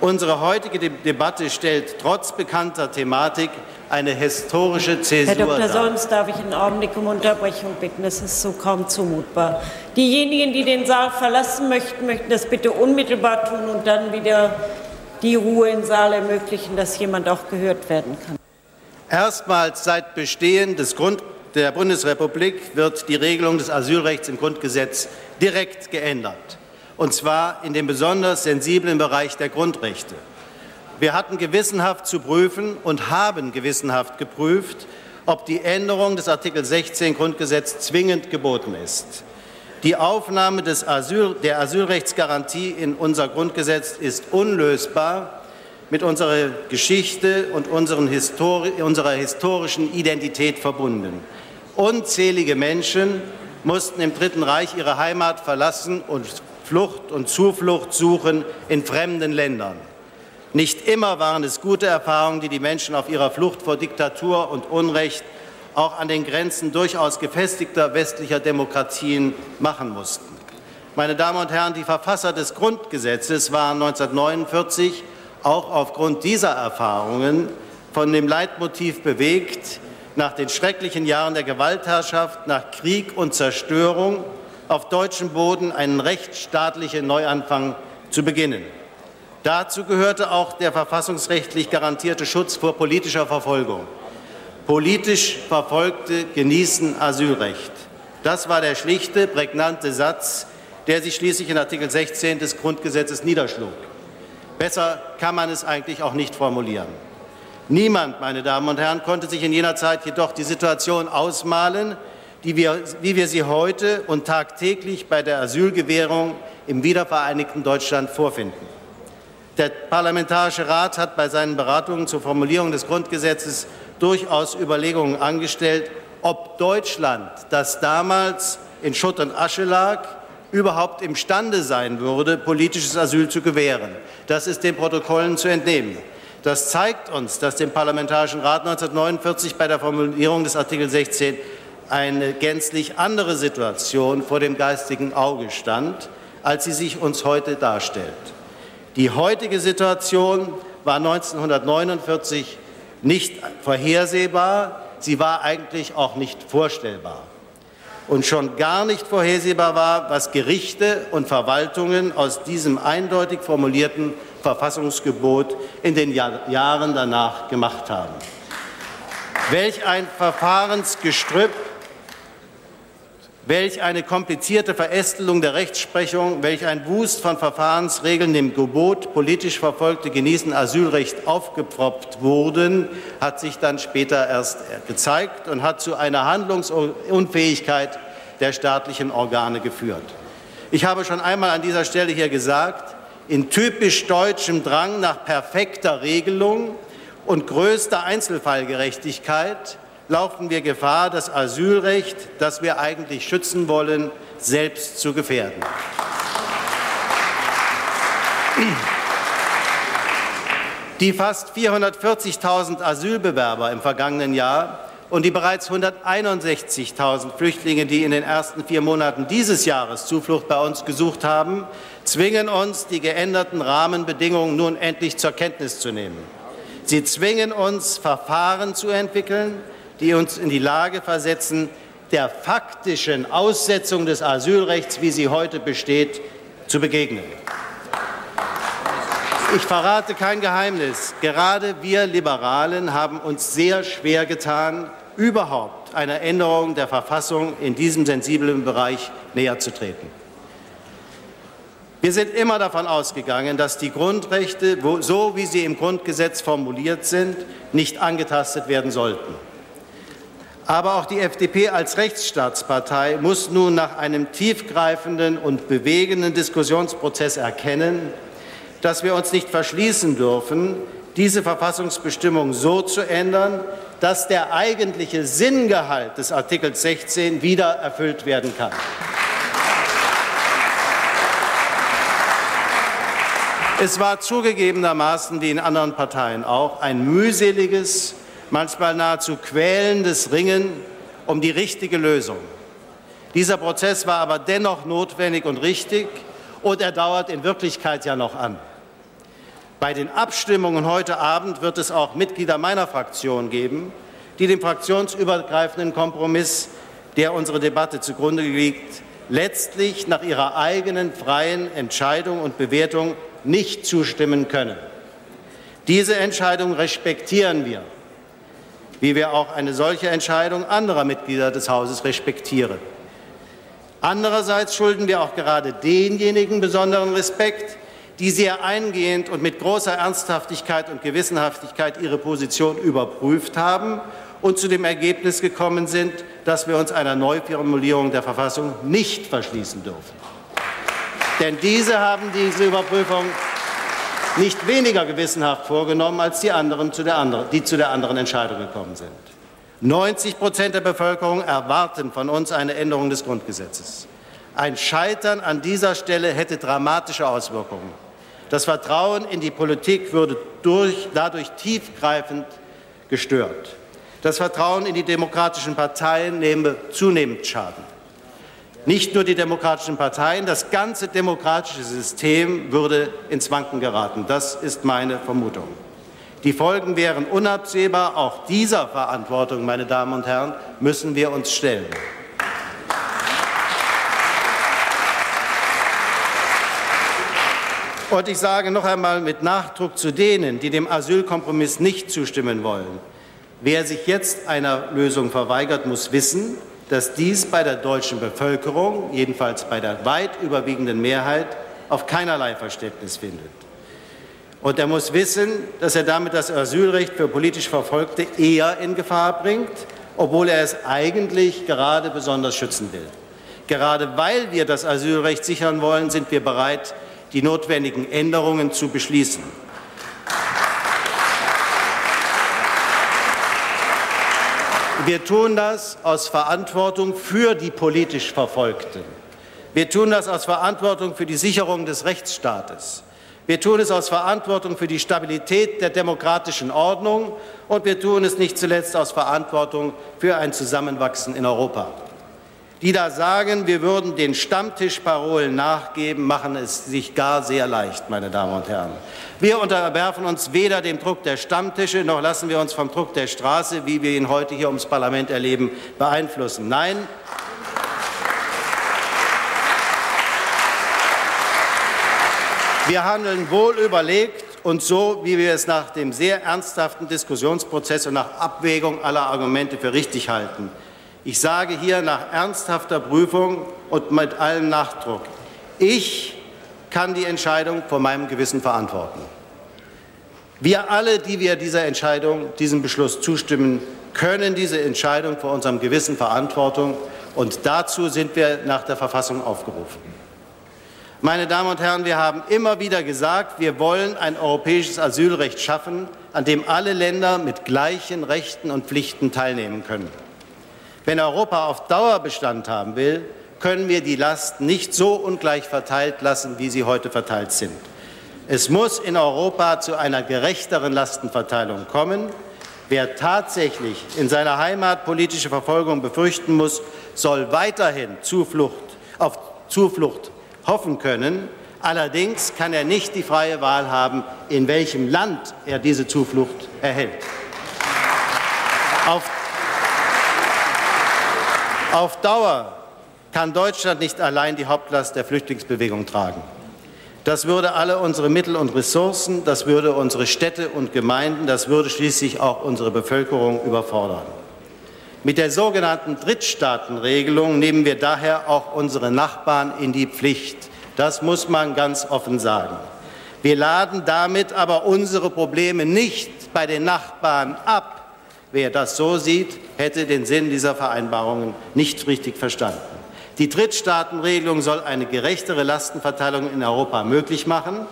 Unsere heutige Debatte stellt trotz bekannter Thematik eine historische Zäsur Herr Dr. Solms, darf ich einen Augenblick um Unterbrechung bitten? Es ist so kaum zumutbar. Diejenigen, die den Saal verlassen möchten, möchten das bitte unmittelbar tun und dann wieder die Ruhe im Saal ermöglichen, dass jemand auch gehört werden kann. Erstmals seit Bestehen des Grund der Bundesrepublik wird die Regelung des Asylrechts im Grundgesetz direkt geändert, und zwar in dem besonders sensiblen Bereich der Grundrechte. Wir hatten gewissenhaft zu prüfen und haben gewissenhaft geprüft, ob die Änderung des Artikel 16 Grundgesetz zwingend geboten ist. Die Aufnahme des Asyl, der Asylrechtsgarantie in unser Grundgesetz ist unlösbar mit unserer Geschichte und Histori unserer historischen Identität verbunden. Unzählige Menschen mussten im Dritten Reich ihre Heimat verlassen und Flucht und Zuflucht suchen in fremden Ländern. Nicht immer waren es gute Erfahrungen, die die Menschen auf ihrer Flucht vor Diktatur und Unrecht auch an den Grenzen durchaus gefestigter westlicher Demokratien machen mussten. Meine Damen und Herren, die Verfasser des Grundgesetzes waren 1949 auch aufgrund dieser Erfahrungen von dem Leitmotiv bewegt, nach den schrecklichen Jahren der Gewaltherrschaft, nach Krieg und Zerstörung auf deutschem Boden einen rechtsstaatlichen Neuanfang zu beginnen. Dazu gehörte auch der verfassungsrechtlich garantierte Schutz vor politischer Verfolgung. Politisch Verfolgte genießen Asylrecht. Das war der schlichte, prägnante Satz, der sich schließlich in Artikel 16 des Grundgesetzes niederschlug. Besser kann man es eigentlich auch nicht formulieren. Niemand, meine Damen und Herren, konnte sich in jener Zeit jedoch die Situation ausmalen, wir, wie wir sie heute und tagtäglich bei der Asylgewährung im wiedervereinigten Deutschland vorfinden. Der Parlamentarische Rat hat bei seinen Beratungen zur Formulierung des Grundgesetzes durchaus Überlegungen angestellt, ob Deutschland, das damals in Schutt und Asche lag, überhaupt imstande sein würde, politisches Asyl zu gewähren. Das ist den Protokollen zu entnehmen. Das zeigt uns, dass dem Parlamentarischen Rat 1949 bei der Formulierung des Artikel 16 eine gänzlich andere Situation vor dem geistigen Auge stand, als sie sich uns heute darstellt. Die heutige Situation war 1949 nicht vorhersehbar, sie war eigentlich auch nicht vorstellbar. Und schon gar nicht vorhersehbar war, was Gerichte und Verwaltungen aus diesem eindeutig formulierten Verfassungsgebot in den Jahren danach gemacht haben. Welch ein Verfahrensgestrüpp Welch eine komplizierte Verästelung der Rechtsprechung, welch ein Wust von Verfahrensregeln dem Gebot, politisch Verfolgte genießen Asylrecht aufgepfropft wurden, hat sich dann später erst gezeigt und hat zu einer Handlungsunfähigkeit der staatlichen Organe geführt. Ich habe schon einmal an dieser Stelle hier gesagt, in typisch deutschem Drang nach perfekter Regelung und größter Einzelfallgerechtigkeit laufen wir Gefahr, das Asylrecht, das wir eigentlich schützen wollen, selbst zu gefährden. Die fast 440.000 Asylbewerber im vergangenen Jahr und die bereits 161.000 Flüchtlinge, die in den ersten vier Monaten dieses Jahres Zuflucht bei uns gesucht haben, zwingen uns, die geänderten Rahmenbedingungen nun endlich zur Kenntnis zu nehmen. Sie zwingen uns, Verfahren zu entwickeln, die uns in die Lage versetzen, der faktischen Aussetzung des Asylrechts, wie sie heute besteht, zu begegnen. Ich verrate kein Geheimnis. Gerade wir Liberalen haben uns sehr schwer getan, überhaupt einer Änderung der Verfassung in diesem sensiblen Bereich näher zu treten. Wir sind immer davon ausgegangen, dass die Grundrechte, so wie sie im Grundgesetz formuliert sind, nicht angetastet werden sollten. Aber auch die FDP als Rechtsstaatspartei muss nun nach einem tiefgreifenden und bewegenden Diskussionsprozess erkennen, dass wir uns nicht verschließen dürfen, diese Verfassungsbestimmung so zu ändern, dass der eigentliche Sinngehalt des Artikels 16 wieder erfüllt werden kann. Es war zugegebenermaßen, wie in anderen Parteien auch, ein mühseliges, manchmal nahezu quälendes Ringen um die richtige Lösung. Dieser Prozess war aber dennoch notwendig und richtig und er dauert in Wirklichkeit ja noch an. Bei den Abstimmungen heute Abend wird es auch Mitglieder meiner Fraktion geben, die dem fraktionsübergreifenden Kompromiss, der unsere Debatte zugrunde liegt, letztlich nach ihrer eigenen freien Entscheidung und Bewertung nicht zustimmen können. Diese Entscheidung respektieren wir wie wir auch eine solche Entscheidung anderer Mitglieder des Hauses respektieren. Andererseits schulden wir auch gerade denjenigen besonderen Respekt, die sehr eingehend und mit großer Ernsthaftigkeit und Gewissenhaftigkeit ihre Position überprüft haben und zu dem Ergebnis gekommen sind, dass wir uns einer Neuformulierung der Verfassung nicht verschließen dürfen. Denn diese haben diese Überprüfung nicht weniger gewissenhaft vorgenommen als die anderen, zu der anderen, die zu der anderen Entscheidung gekommen sind. 90 Prozent der Bevölkerung erwarten von uns eine Änderung des Grundgesetzes. Ein Scheitern an dieser Stelle hätte dramatische Auswirkungen. Das Vertrauen in die Politik würde durch, dadurch tiefgreifend gestört. Das Vertrauen in die demokratischen Parteien nehme zunehmend Schaden. Nicht nur die demokratischen Parteien, das ganze demokratische System würde ins Wanken geraten. Das ist meine Vermutung. Die Folgen wären unabsehbar. Auch dieser Verantwortung, meine Damen und Herren, müssen wir uns stellen. Und ich sage noch einmal mit Nachdruck zu denen, die dem Asylkompromiss nicht zustimmen wollen. Wer sich jetzt einer Lösung verweigert, muss wissen, dass dies bei der deutschen Bevölkerung, jedenfalls bei der weit überwiegenden Mehrheit, auf keinerlei Verständnis findet. Und er muss wissen, dass er damit das Asylrecht für politisch Verfolgte eher in Gefahr bringt, obwohl er es eigentlich gerade besonders schützen will. Gerade weil wir das Asylrecht sichern wollen, sind wir bereit, die notwendigen Änderungen zu beschließen. Wir tun das aus Verantwortung für die politisch Verfolgten. Wir tun das aus Verantwortung für die Sicherung des Rechtsstaates. Wir tun es aus Verantwortung für die Stabilität der demokratischen Ordnung und wir tun es nicht zuletzt aus Verantwortung für ein Zusammenwachsen in Europa. Die da sagen, wir würden den Stammtischparolen nachgeben, machen es sich gar sehr leicht, meine Damen und Herren. Wir unterwerfen uns weder dem Druck der Stammtische, noch lassen wir uns vom Druck der Straße, wie wir ihn heute hier ums Parlament erleben, beeinflussen. Nein, wir handeln wohl überlegt und so, wie wir es nach dem sehr ernsthaften Diskussionsprozess und nach Abwägung aller Argumente für richtig halten. Ich sage hier nach ernsthafter Prüfung und mit allem Nachdruck, ich kann die Entscheidung vor meinem Gewissen verantworten. Wir alle, die wir dieser Entscheidung, diesem Beschluss zustimmen, können diese Entscheidung vor unserem Gewissen Verantwortung und dazu sind wir nach der Verfassung aufgerufen. Meine Damen und Herren, wir haben immer wieder gesagt, wir wollen ein europäisches Asylrecht schaffen, an dem alle Länder mit gleichen Rechten und Pflichten teilnehmen können. Wenn Europa auf Dauer Bestand haben will, können wir die Last nicht so ungleich verteilt lassen, wie sie heute verteilt sind. Es muss in Europa zu einer gerechteren Lastenverteilung kommen. Wer tatsächlich in seiner Heimat politische Verfolgung befürchten muss, soll weiterhin Zuflucht, auf Zuflucht hoffen können. Allerdings kann er nicht die freie Wahl haben, in welchem Land er diese Zuflucht erhält. Auf, auf Dauer kann Deutschland nicht allein die Hauptlast der Flüchtlingsbewegung tragen. Das würde alle unsere Mittel und Ressourcen, das würde unsere Städte und Gemeinden, das würde schließlich auch unsere Bevölkerung überfordern. Mit der sogenannten Drittstaatenregelung nehmen wir daher auch unsere Nachbarn in die Pflicht. Das muss man ganz offen sagen. Wir laden damit aber unsere Probleme nicht bei den Nachbarn ab. Wer das so sieht, hätte den Sinn dieser Vereinbarungen nicht richtig verstanden. Die Drittstaatenregelung soll eine gerechtere Lastenverteilung in Europa möglich machen.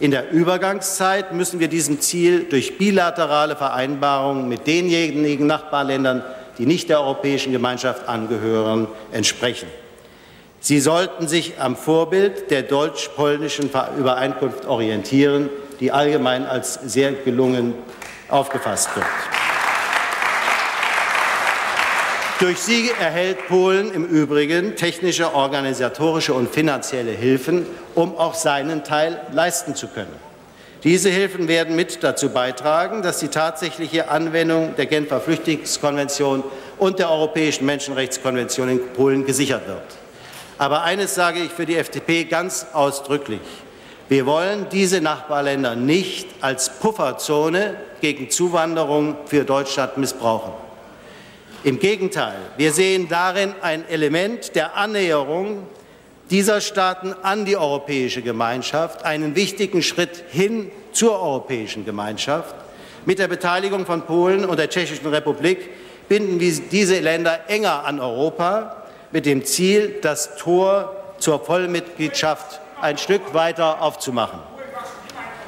In der Übergangszeit müssen wir diesem Ziel durch bilaterale Vereinbarungen mit denjenigen Nachbarländern die nicht der Europäischen Gemeinschaft angehören, entsprechen. Sie sollten sich am Vorbild der deutsch-polnischen Übereinkunft orientieren, die allgemein als sehr gelungen aufgefasst wird. Durch sie erhält Polen im Übrigen technische, organisatorische und finanzielle Hilfen, um auch seinen Teil leisten zu können. Diese Hilfen werden mit dazu beitragen, dass die tatsächliche Anwendung der Genfer Flüchtlingskonvention und der Europäischen Menschenrechtskonvention in Polen gesichert wird. Aber eines sage ich für die FDP ganz ausdrücklich. Wir wollen diese Nachbarländer nicht als Pufferzone gegen Zuwanderung für Deutschland missbrauchen. Im Gegenteil, wir sehen darin ein Element der Annäherung dieser Staaten an die Europäische Gemeinschaft, einen wichtigen Schritt hin zur Europäischen Gemeinschaft. Mit der Beteiligung von Polen und der Tschechischen Republik binden wir diese Länder enger an Europa mit dem Ziel, das Tor zur Vollmitgliedschaft ein Stück weiter aufzumachen.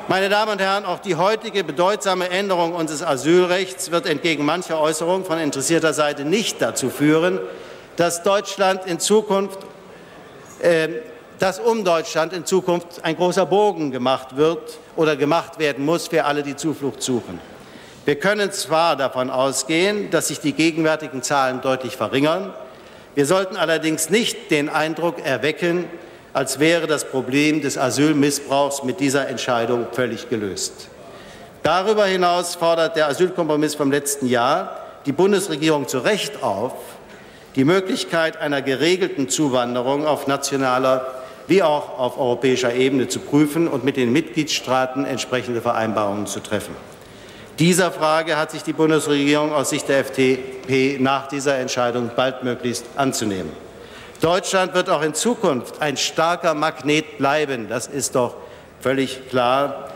Meine Damen und Herren, auch die heutige bedeutsame Änderung unseres Asylrechts wird entgegen mancher Äußerungen von interessierter Seite nicht dazu führen, dass Deutschland in Zukunft ähm, dass um Deutschland in Zukunft ein großer Bogen gemacht wird oder gemacht werden muss für alle, die Zuflucht suchen. Wir können zwar davon ausgehen, dass sich die gegenwärtigen Zahlen deutlich verringern, wir sollten allerdings nicht den Eindruck erwecken, als wäre das Problem des Asylmissbrauchs mit dieser Entscheidung völlig gelöst. Darüber hinaus fordert der Asylkompromiss vom letzten Jahr die Bundesregierung zu Recht auf, die Möglichkeit einer geregelten Zuwanderung auf nationaler wie auch auf europäischer Ebene zu prüfen und mit den Mitgliedstaaten entsprechende Vereinbarungen zu treffen. Dieser Frage hat sich die Bundesregierung aus Sicht der FDP nach dieser Entscheidung baldmöglichst anzunehmen. Deutschland wird auch in Zukunft ein starker Magnet bleiben. Das ist doch völlig klar.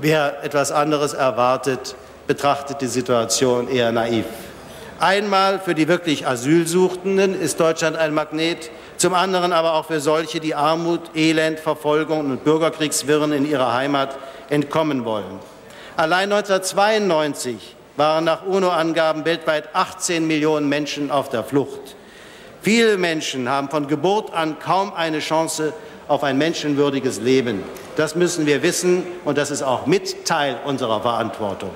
Wer etwas anderes erwartet, betrachtet die Situation eher naiv. Einmal für die wirklich Asylsuchenden ist Deutschland ein Magnet, zum anderen aber auch für solche, die Armut, Elend, Verfolgung und Bürgerkriegswirren in ihrer Heimat entkommen wollen. Allein 1992 waren nach UNO-Angaben weltweit 18 Millionen Menschen auf der Flucht. Viele Menschen haben von Geburt an kaum eine Chance auf ein menschenwürdiges Leben. Das müssen wir wissen und das ist auch mit Teil unserer Verantwortung.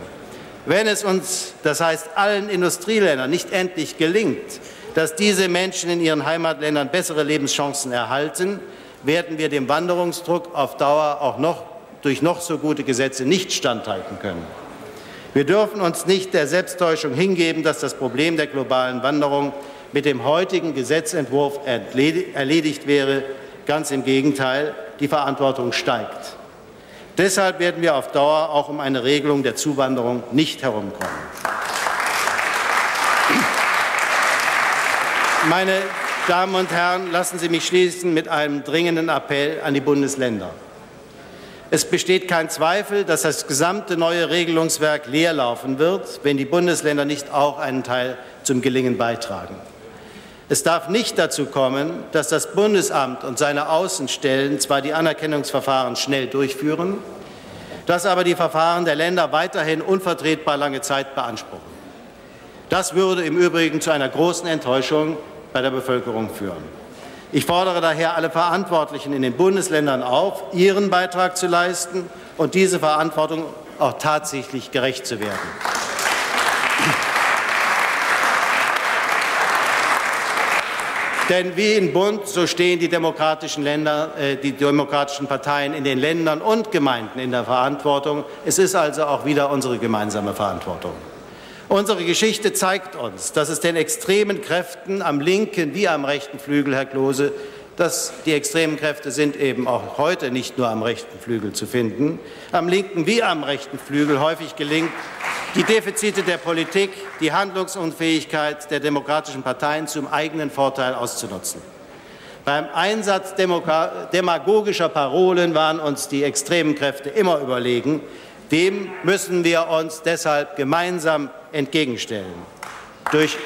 Wenn es uns, das heißt allen Industrieländern, nicht endlich gelingt, dass diese Menschen in ihren Heimatländern bessere Lebenschancen erhalten, werden wir dem Wanderungsdruck auf Dauer auch noch durch noch so gute Gesetze nicht standhalten können. Wir dürfen uns nicht der Selbsttäuschung hingeben, dass das Problem der globalen Wanderung mit dem heutigen Gesetzentwurf erledigt wäre. Ganz im Gegenteil, die Verantwortung steigt. Deshalb werden wir auf Dauer auch um eine Regelung der Zuwanderung nicht herumkommen. Meine Damen und Herren, lassen Sie mich schließen mit einem dringenden Appell an die Bundesländer. Es besteht kein Zweifel, dass das gesamte neue Regelungswerk leerlaufen wird, wenn die Bundesländer nicht auch einen Teil zum Gelingen beitragen. Es darf nicht dazu kommen, dass das Bundesamt und seine Außenstellen zwar die Anerkennungsverfahren schnell durchführen, dass aber die Verfahren der Länder weiterhin unvertretbar lange Zeit beanspruchen. Das würde im Übrigen zu einer großen Enttäuschung bei der Bevölkerung führen. Ich fordere daher alle Verantwortlichen in den Bundesländern auf, ihren Beitrag zu leisten und diese Verantwortung auch tatsächlich gerecht zu werden. Denn wie in Bund, so stehen die demokratischen, Länder, äh, die demokratischen Parteien in den Ländern und Gemeinden in der Verantwortung. Es ist also auch wieder unsere gemeinsame Verantwortung. Unsere Geschichte zeigt uns, dass es den extremen Kräften am linken wie am rechten Flügel, Herr Klose, dass die extremen Kräfte sind eben auch heute nicht nur am rechten Flügel zu finden, am linken wie am rechten Flügel häufig gelingt, die Defizite der Politik, die Handlungsunfähigkeit der demokratischen Parteien zum eigenen Vorteil auszunutzen. Beim Einsatz demagogischer Parolen waren uns die extremen Kräfte immer überlegen. Dem müssen wir uns deshalb gemeinsam entgegenstellen. Durch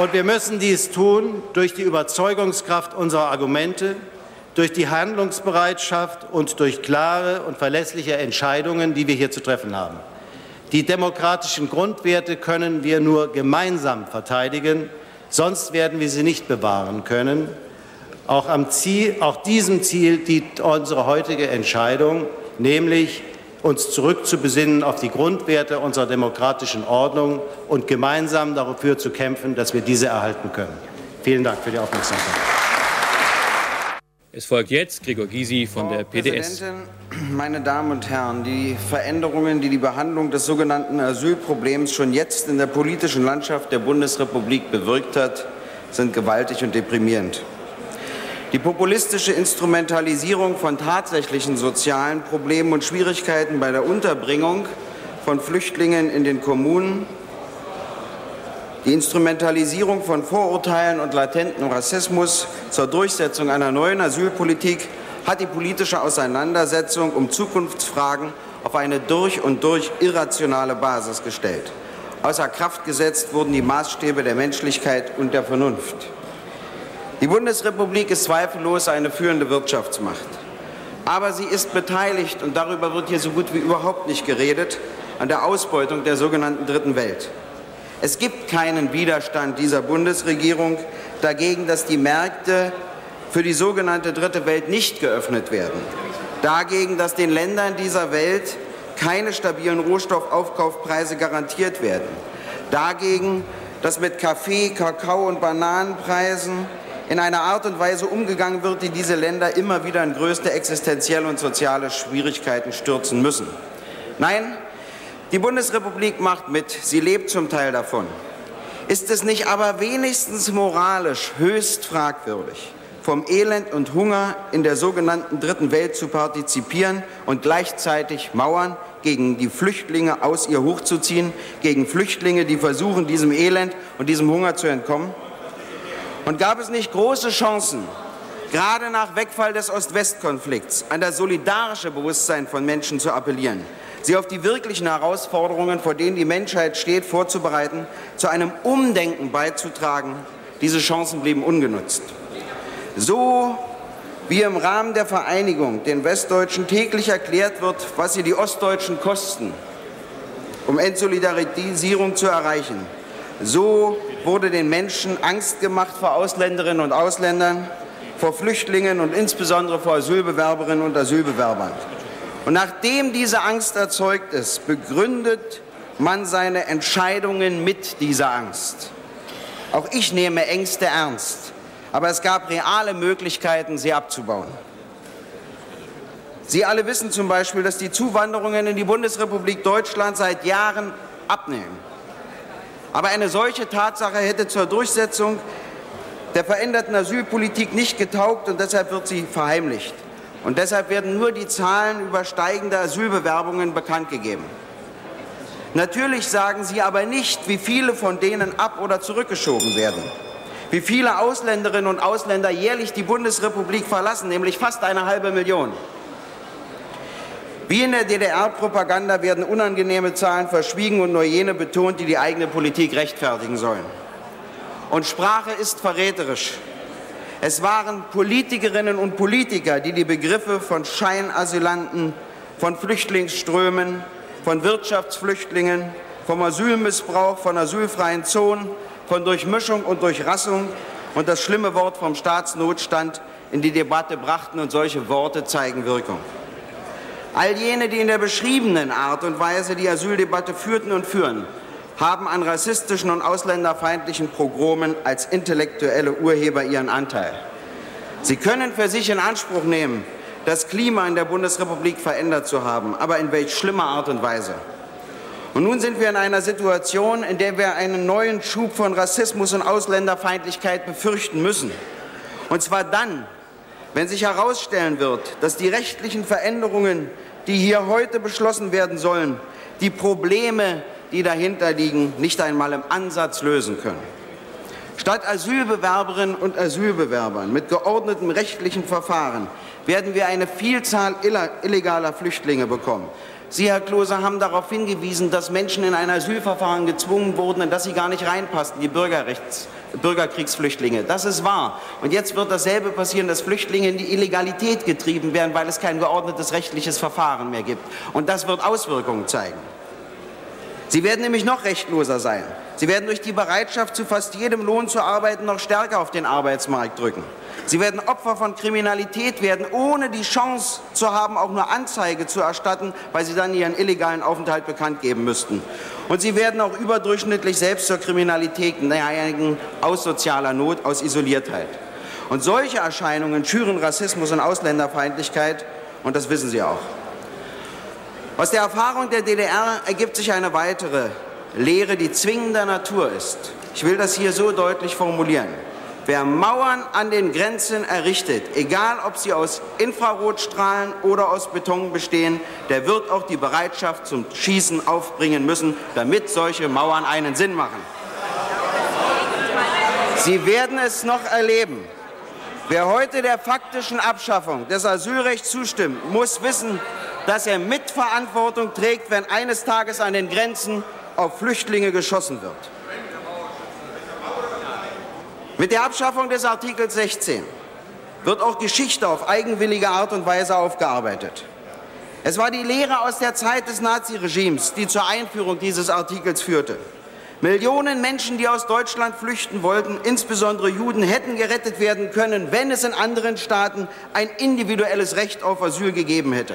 Und wir müssen dies tun durch die Überzeugungskraft unserer Argumente, durch die Handlungsbereitschaft und durch klare und verlässliche Entscheidungen, die wir hier zu treffen haben. Die demokratischen Grundwerte können wir nur gemeinsam verteidigen, sonst werden wir sie nicht bewahren können. Auch, am Ziel, auch diesem Ziel dient unsere heutige Entscheidung, nämlich uns zurückzubesinnen auf die Grundwerte unserer demokratischen Ordnung und gemeinsam dafür zu kämpfen, dass wir diese erhalten können. Vielen Dank für die Aufmerksamkeit. Es folgt jetzt Gregor Gysi von Frau der PDS. Präsidentin, meine Damen und Herren, die Veränderungen, die die Behandlung des sogenannten Asylproblems schon jetzt in der politischen Landschaft der Bundesrepublik bewirkt hat, sind gewaltig und deprimierend. Die populistische Instrumentalisierung von tatsächlichen sozialen Problemen und Schwierigkeiten bei der Unterbringung von Flüchtlingen in den Kommunen, die Instrumentalisierung von Vorurteilen und latentem Rassismus zur Durchsetzung einer neuen Asylpolitik hat die politische Auseinandersetzung um Zukunftsfragen auf eine durch und durch irrationale Basis gestellt. Außer Kraft gesetzt wurden die Maßstäbe der Menschlichkeit und der Vernunft. Die Bundesrepublik ist zweifellos eine führende Wirtschaftsmacht. Aber sie ist beteiligt, und darüber wird hier so gut wie überhaupt nicht geredet, an der Ausbeutung der sogenannten Dritten Welt. Es gibt keinen Widerstand dieser Bundesregierung dagegen, dass die Märkte für die sogenannte Dritte Welt nicht geöffnet werden. Dagegen, dass den Ländern dieser Welt keine stabilen Rohstoffaufkaufpreise garantiert werden. Dagegen, dass mit Kaffee, Kakao und Bananenpreisen in einer Art und Weise umgegangen wird, die diese Länder immer wieder in größte existenzielle und soziale Schwierigkeiten stürzen müssen. Nein, die Bundesrepublik macht mit, sie lebt zum Teil davon. Ist es nicht aber wenigstens moralisch höchst fragwürdig, vom Elend und Hunger in der sogenannten Dritten Welt zu partizipieren und gleichzeitig Mauern gegen die Flüchtlinge aus ihr hochzuziehen, gegen Flüchtlinge, die versuchen, diesem Elend und diesem Hunger zu entkommen? Und gab es nicht große Chancen, gerade nach Wegfall des Ost-West-Konflikts, an das solidarische Bewusstsein von Menschen zu appellieren, sie auf die wirklichen Herausforderungen, vor denen die Menschheit steht, vorzubereiten, zu einem Umdenken beizutragen. Diese Chancen blieben ungenutzt. So wie im Rahmen der Vereinigung den Westdeutschen täglich erklärt wird, was sie die Ostdeutschen kosten, um Entsolidarisierung zu erreichen, so wurde den Menschen Angst gemacht vor Ausländerinnen und Ausländern, vor Flüchtlingen und insbesondere vor Asylbewerberinnen und Asylbewerbern. Und nachdem diese Angst erzeugt ist, begründet man seine Entscheidungen mit dieser Angst. Auch ich nehme Ängste ernst, aber es gab reale Möglichkeiten, sie abzubauen. Sie alle wissen zum Beispiel, dass die Zuwanderungen in die Bundesrepublik Deutschland seit Jahren abnehmen. Aber eine solche Tatsache hätte zur Durchsetzung der veränderten Asylpolitik nicht getaugt und deshalb wird sie verheimlicht. Und deshalb werden nur die Zahlen über steigende Asylbewerbungen bekannt gegeben. Natürlich sagen Sie aber nicht, wie viele von denen ab- oder zurückgeschoben werden. Wie viele Ausländerinnen und Ausländer jährlich die Bundesrepublik verlassen, nämlich fast eine halbe Million. Wie in der DDR-Propaganda werden unangenehme Zahlen verschwiegen und nur jene betont, die die eigene Politik rechtfertigen sollen. Und Sprache ist verräterisch. Es waren Politikerinnen und Politiker, die die Begriffe von Scheinasylanten, von Flüchtlingsströmen, von Wirtschaftsflüchtlingen, vom Asylmissbrauch, von asylfreien Zonen, von Durchmischung und Durchrassung und das schlimme Wort vom Staatsnotstand in die Debatte brachten und solche Worte zeigen Wirkung. All jene, die in der beschriebenen Art und Weise die Asyldebatte führten und führen, haben an rassistischen und ausländerfeindlichen Pogromen als intellektuelle Urheber ihren Anteil. Sie können für sich in Anspruch nehmen, das Klima in der Bundesrepublik verändert zu haben, aber in welch schlimmer Art und Weise. Und nun sind wir in einer Situation, in der wir einen neuen Schub von Rassismus und Ausländerfeindlichkeit befürchten müssen. Und zwar dann, wenn sich herausstellen wird, dass die rechtlichen Veränderungen, die hier heute beschlossen werden sollen, die Probleme, die dahinter liegen, nicht einmal im Ansatz lösen können. Statt Asylbewerberinnen und Asylbewerbern mit geordnetem rechtlichen Verfahren werden wir eine Vielzahl illegaler Flüchtlinge bekommen. Sie, Herr Klose, haben darauf hingewiesen, dass Menschen in ein Asylverfahren gezwungen wurden, in das sie gar nicht reinpassten, die Bürgerrechts Bürgerkriegsflüchtlinge. Das ist wahr. Und jetzt wird dasselbe passieren, dass Flüchtlinge in die Illegalität getrieben werden, weil es kein geordnetes rechtliches Verfahren mehr gibt. Und das wird Auswirkungen zeigen. Sie werden nämlich noch rechtloser sein. Sie werden durch die Bereitschaft, zu fast jedem Lohn zu arbeiten, noch stärker auf den Arbeitsmarkt drücken. Sie werden Opfer von Kriminalität werden, ohne die Chance zu haben, auch nur Anzeige zu erstatten, weil sie dann ihren illegalen Aufenthalt bekannt geben müssten. Und sie werden auch überdurchschnittlich selbst zur Kriminalität neigen, aus sozialer Not, aus Isoliertheit. Und solche Erscheinungen schüren Rassismus und Ausländerfeindlichkeit, und das wissen Sie auch. Aus der Erfahrung der DDR ergibt sich eine weitere Lehre, die zwingender Natur ist. Ich will das hier so deutlich formulieren. Wer Mauern an den Grenzen errichtet, egal ob sie aus Infrarotstrahlen oder aus Beton bestehen, der wird auch die Bereitschaft zum Schießen aufbringen müssen, damit solche Mauern einen Sinn machen. Sie werden es noch erleben. Wer heute der faktischen Abschaffung des Asylrechts zustimmt, muss wissen, dass er Mitverantwortung trägt, wenn eines Tages an den Grenzen auf Flüchtlinge geschossen wird. Mit der Abschaffung des Artikels 16 wird auch Geschichte auf eigenwillige Art und Weise aufgearbeitet. Es war die Lehre aus der Zeit des Naziregimes, die zur Einführung dieses Artikels führte. Millionen Menschen, die aus Deutschland flüchten wollten, insbesondere Juden, hätten gerettet werden können, wenn es in anderen Staaten ein individuelles Recht auf Asyl gegeben hätte.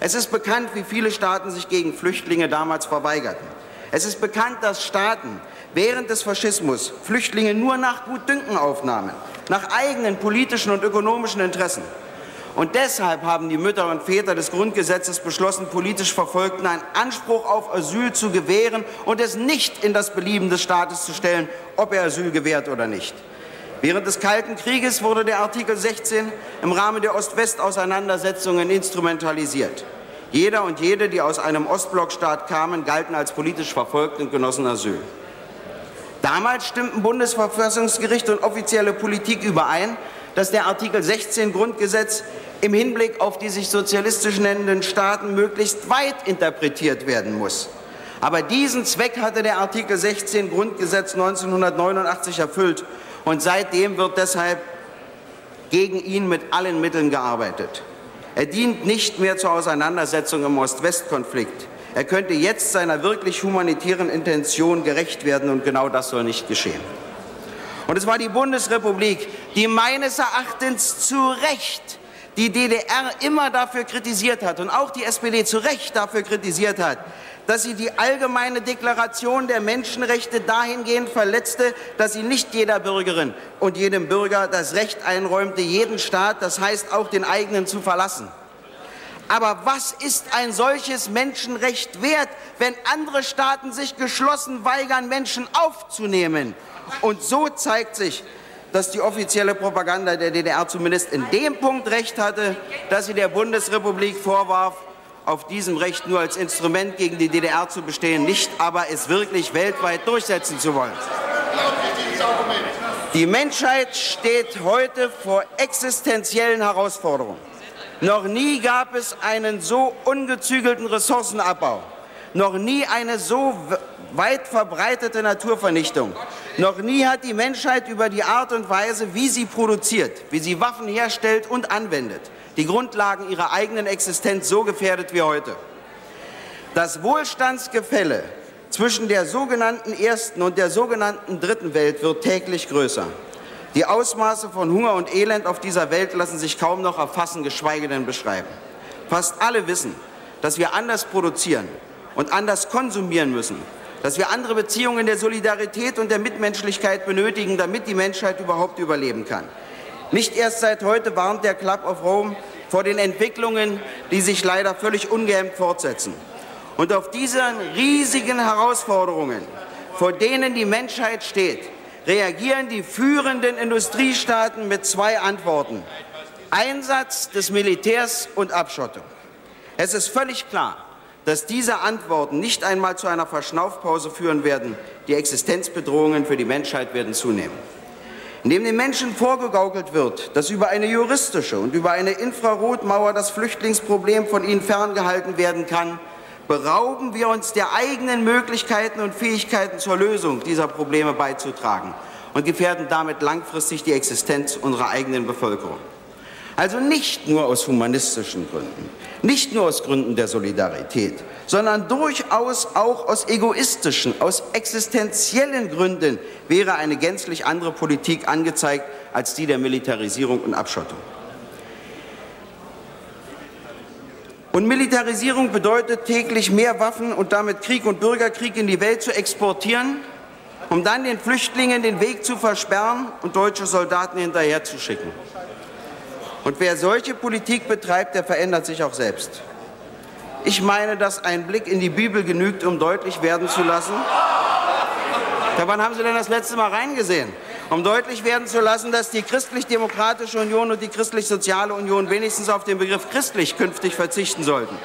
Es ist bekannt, wie viele Staaten sich gegen Flüchtlinge damals verweigerten. Es ist bekannt, dass Staaten, während des Faschismus Flüchtlinge nur nach Gutdünken aufnahmen, nach eigenen politischen und ökonomischen Interessen. Und deshalb haben die Mütter und Väter des Grundgesetzes beschlossen, politisch Verfolgten einen Anspruch auf Asyl zu gewähren und es nicht in das Belieben des Staates zu stellen, ob er Asyl gewährt oder nicht. Während des Kalten Krieges wurde der Artikel 16 im Rahmen der Ost-West-Auseinandersetzungen instrumentalisiert. Jeder und jede, die aus einem Ostblockstaat kamen, galten als politisch verfolgt und genossen Asyl. Damals stimmten Bundesverfassungsgericht und offizielle Politik überein, dass der Artikel 16 Grundgesetz im Hinblick auf die sich sozialistisch nennenden Staaten möglichst weit interpretiert werden muss. Aber diesen Zweck hatte der Artikel 16 Grundgesetz 1989 erfüllt und seitdem wird deshalb gegen ihn mit allen Mitteln gearbeitet. Er dient nicht mehr zur Auseinandersetzung im Ost-West-Konflikt. Er könnte jetzt seiner wirklich humanitären Intention gerecht werden, und genau das soll nicht geschehen. Und es war die Bundesrepublik, die meines Erachtens zu Recht die DDR immer dafür kritisiert hat und auch die SPD zu Recht dafür kritisiert hat, dass sie die allgemeine Deklaration der Menschenrechte dahingehend verletzte, dass sie nicht jeder Bürgerin und jedem Bürger das Recht einräumte, jeden Staat, das heißt auch den eigenen, zu verlassen. Aber was ist ein solches Menschenrecht wert, wenn andere Staaten sich geschlossen weigern, Menschen aufzunehmen? Und so zeigt sich, dass die offizielle Propaganda der DDR zumindest in dem Punkt recht hatte, dass sie der Bundesrepublik vorwarf, auf diesem Recht nur als Instrument gegen die DDR zu bestehen, nicht aber es wirklich weltweit durchsetzen zu wollen. Die Menschheit steht heute vor existenziellen Herausforderungen. Noch nie gab es einen so ungezügelten Ressourcenabbau, noch nie eine so weit verbreitete Naturvernichtung. Noch nie hat die Menschheit über die Art und Weise, wie sie produziert, wie sie Waffen herstellt und anwendet, die Grundlagen ihrer eigenen Existenz so gefährdet wie heute. Das Wohlstandsgefälle zwischen der sogenannten ersten und der sogenannten dritten Welt wird täglich größer. Die Ausmaße von Hunger und Elend auf dieser Welt lassen sich kaum noch erfassen, geschweige denn beschreiben. Fast alle wissen, dass wir anders produzieren und anders konsumieren müssen, dass wir andere Beziehungen der Solidarität und der Mitmenschlichkeit benötigen, damit die Menschheit überhaupt überleben kann. Nicht erst seit heute warnt der Club of Rome vor den Entwicklungen, die sich leider völlig ungehemmt fortsetzen. Und auf diese riesigen Herausforderungen, vor denen die Menschheit steht, reagieren die führenden Industriestaaten mit zwei Antworten. Einsatz des Militärs und Abschottung. Es ist völlig klar, dass diese Antworten nicht einmal zu einer Verschnaufpause führen werden. Die Existenzbedrohungen für die Menschheit werden zunehmen. Indem den Menschen vorgegaukelt wird, dass über eine juristische und über eine Infrarotmauer das Flüchtlingsproblem von ihnen ferngehalten werden kann, berauben wir uns der eigenen Möglichkeiten und Fähigkeiten zur Lösung dieser Probleme beizutragen und gefährden damit langfristig die Existenz unserer eigenen Bevölkerung. Also nicht nur aus humanistischen Gründen, nicht nur aus Gründen der Solidarität, sondern durchaus auch aus egoistischen, aus existenziellen Gründen wäre eine gänzlich andere Politik angezeigt als die der Militarisierung und Abschottung. Und Militarisierung bedeutet täglich mehr Waffen und damit Krieg und Bürgerkrieg in die Welt zu exportieren, um dann den Flüchtlingen den Weg zu versperren und deutsche Soldaten hinterherzuschicken. Und wer solche Politik betreibt, der verändert sich auch selbst. Ich meine, dass ein Blick in die Bibel genügt, um deutlich werden zu lassen. Ja, wann haben Sie denn das letzte Mal reingesehen? um deutlich werden zu lassen, dass die Christlich-Demokratische Union und die Christlich-Soziale Union wenigstens auf den Begriff christlich künftig verzichten sollten.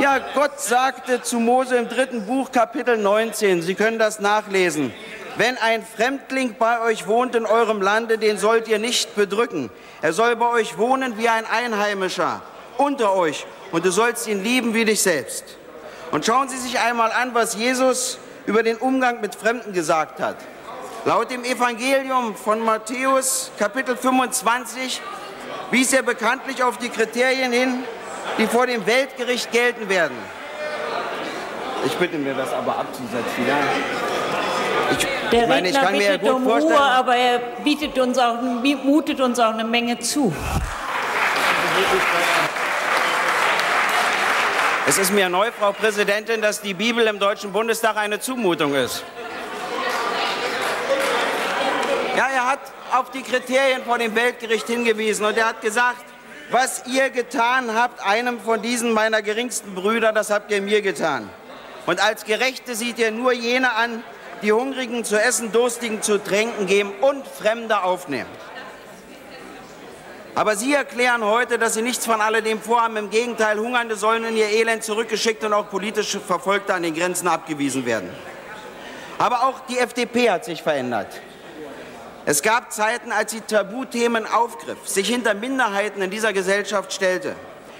Ja, Gott sagte zu Mose im dritten Buch, Kapitel 19, Sie können das nachlesen. Wenn ein Fremdling bei euch wohnt in eurem Lande, den sollt ihr nicht bedrücken. Er soll bei euch wohnen wie ein Einheimischer unter euch und du sollst ihn lieben wie dich selbst. Und schauen Sie sich einmal an, was Jesus über den Umgang mit Fremden gesagt hat. Laut dem Evangelium von Matthäus Kapitel 25 wies er bekanntlich auf die Kriterien hin, die vor dem Weltgericht gelten werden. Ich bitte mir das aber abzusetzen. Ja. Ich, Der ich meine, ich kann mir gut um vorstellen, Ruhe, aber er bietet uns auch, mutet uns auch eine Menge zu. Es ist mir neu, Frau Präsidentin, dass die Bibel im Deutschen Bundestag eine Zumutung ist. Ja, er hat auf die Kriterien vor dem Weltgericht hingewiesen und er hat gesagt, was ihr getan habt, einem von diesen meiner geringsten Brüder, das habt ihr mir getan. Und als Gerechte sieht ihr nur jene an, die Hungrigen zu essen, Durstigen zu tränken geben und Fremde aufnehmen. Aber Sie erklären heute, dass Sie nichts von alledem vorhaben. Im Gegenteil, Hungernde sollen in ihr Elend zurückgeschickt und auch politische Verfolgte an den Grenzen abgewiesen werden. Aber auch die FDP hat sich verändert. Es gab Zeiten, als sie Tabuthemen aufgriff, sich hinter Minderheiten in dieser Gesellschaft stellte,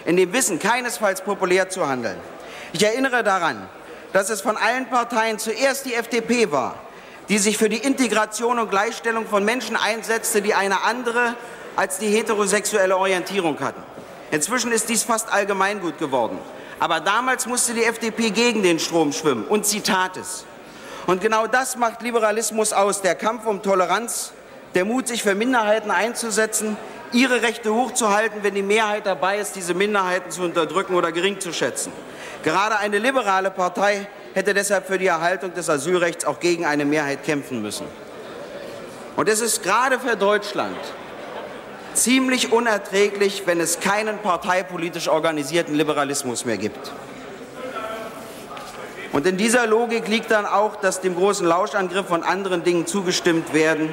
in dem Wissen, keinesfalls populär zu handeln. Ich erinnere daran, dass es von allen Parteien zuerst die FDP war, die sich für die Integration und Gleichstellung von Menschen einsetzte, die eine andere als die heterosexuelle Orientierung hatten. Inzwischen ist dies fast allgemeingut geworden. Aber damals musste die FDP gegen den Strom schwimmen und sie tat es. Und genau das macht Liberalismus aus, der Kampf um Toleranz, der Mut, sich für Minderheiten einzusetzen, ihre Rechte hochzuhalten, wenn die Mehrheit dabei ist, diese Minderheiten zu unterdrücken oder gering zu schätzen. Gerade eine liberale Partei hätte deshalb für die Erhaltung des Asylrechts auch gegen eine Mehrheit kämpfen müssen. Und es ist gerade für Deutschland ziemlich unerträglich, wenn es keinen parteipolitisch organisierten Liberalismus mehr gibt. Und in dieser Logik liegt dann auch, dass dem großen Lauschangriff von anderen Dingen zugestimmt werden.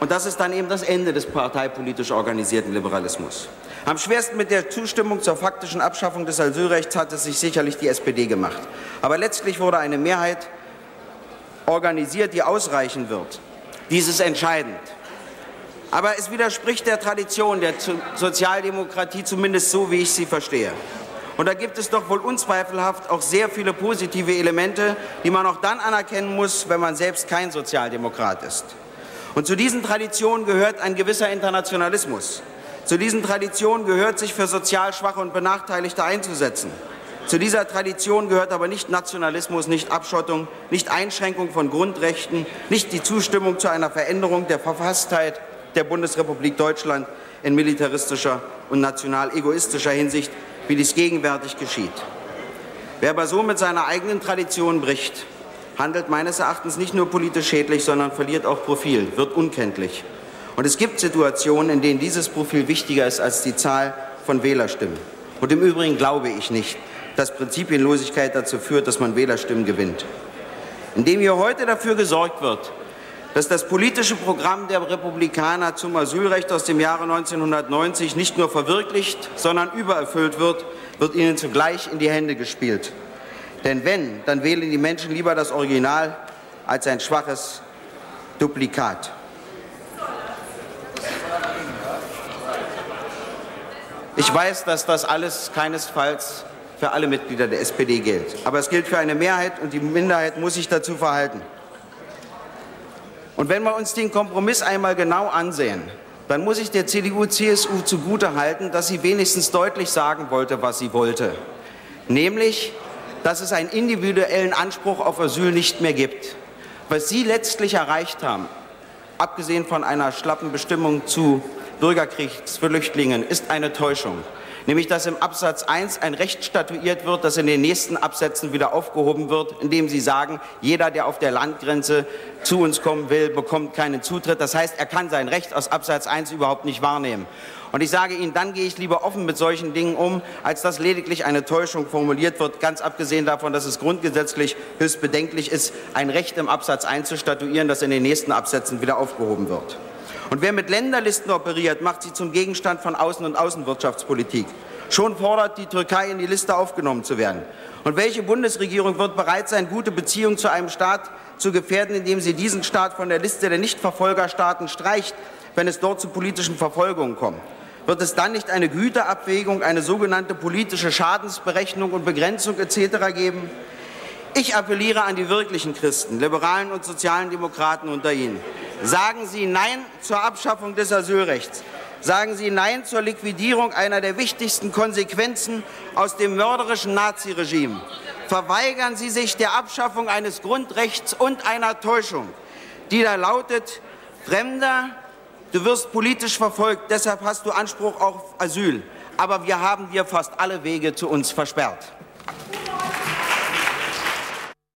Und das ist dann eben das Ende des parteipolitisch organisierten Liberalismus. Am schwersten mit der Zustimmung zur faktischen Abschaffung des Asylrechts hat es sich sicherlich die SPD gemacht. Aber letztlich wurde eine Mehrheit organisiert, die ausreichen wird. Dies ist entscheidend. Aber es widerspricht der Tradition der Sozialdemokratie, zumindest so, wie ich sie verstehe. Und da gibt es doch wohl unzweifelhaft auch sehr viele positive Elemente, die man auch dann anerkennen muss, wenn man selbst kein Sozialdemokrat ist. Und zu diesen Traditionen gehört ein gewisser Internationalismus. Zu diesen Traditionen gehört, sich für sozial Schwache und Benachteiligte einzusetzen. Zu dieser Tradition gehört aber nicht Nationalismus, nicht Abschottung, nicht Einschränkung von Grundrechten, nicht die Zustimmung zu einer Veränderung der Verfasstheit der Bundesrepublik Deutschland in militaristischer und national egoistischer Hinsicht, wie dies gegenwärtig geschieht. Wer aber so mit seiner eigenen Tradition bricht, handelt meines Erachtens nicht nur politisch schädlich, sondern verliert auch Profil, wird unkenntlich. Und es gibt Situationen, in denen dieses Profil wichtiger ist als die Zahl von Wählerstimmen. Und im Übrigen glaube ich nicht, dass Prinzipienlosigkeit dazu führt, dass man Wählerstimmen gewinnt. Indem hier heute dafür gesorgt wird, dass das politische Programm der Republikaner zum Asylrecht aus dem Jahre 1990 nicht nur verwirklicht, sondern übererfüllt wird, wird ihnen zugleich in die Hände gespielt. Denn wenn, dann wählen die Menschen lieber das Original als ein schwaches Duplikat. Ich weiß, dass das alles keinesfalls für alle Mitglieder der SPD gilt. Aber es gilt für eine Mehrheit und die Minderheit muss sich dazu verhalten. Und wenn wir uns den Kompromiss einmal genau ansehen, dann muss ich der CDU-CSU zugutehalten, dass sie wenigstens deutlich sagen wollte, was sie wollte. Nämlich, dass es einen individuellen Anspruch auf Asyl nicht mehr gibt. Was sie letztlich erreicht haben, abgesehen von einer schlappen Bestimmung zu Bürgerkriegsflüchtlingen, ist eine Täuschung nämlich dass im Absatz 1 ein Recht statuiert wird, das in den nächsten Absätzen wieder aufgehoben wird, indem Sie sagen, jeder, der auf der Landgrenze zu uns kommen will, bekommt keinen Zutritt. Das heißt, er kann sein Recht aus Absatz 1 überhaupt nicht wahrnehmen. Und ich sage Ihnen, dann gehe ich lieber offen mit solchen Dingen um, als dass lediglich eine Täuschung formuliert wird, ganz abgesehen davon, dass es grundgesetzlich höchst bedenklich ist, ein Recht im Absatz 1 zu statuieren, das in den nächsten Absätzen wieder aufgehoben wird. Und wer mit Länderlisten operiert, macht sie zum Gegenstand von Außen- und Außenwirtschaftspolitik. Schon fordert die Türkei, in die Liste aufgenommen zu werden. Und welche Bundesregierung wird bereit sein, gute Beziehungen zu einem Staat zu gefährden, indem sie diesen Staat von der Liste der Nichtverfolgerstaaten streicht, wenn es dort zu politischen Verfolgungen kommt? Wird es dann nicht eine Güterabwägung, eine sogenannte politische Schadensberechnung und Begrenzung etc. geben? Ich appelliere an die wirklichen Christen, Liberalen und sozialen Demokraten unter Ihnen. Sagen Sie Nein zur Abschaffung des Asylrechts. Sagen Sie Nein zur Liquidierung einer der wichtigsten Konsequenzen aus dem mörderischen Naziregime. Verweigern Sie sich der Abschaffung eines Grundrechts und einer Täuschung, die da lautet, Fremder, du wirst politisch verfolgt, deshalb hast du Anspruch auf Asyl. Aber wir haben dir fast alle Wege zu uns versperrt.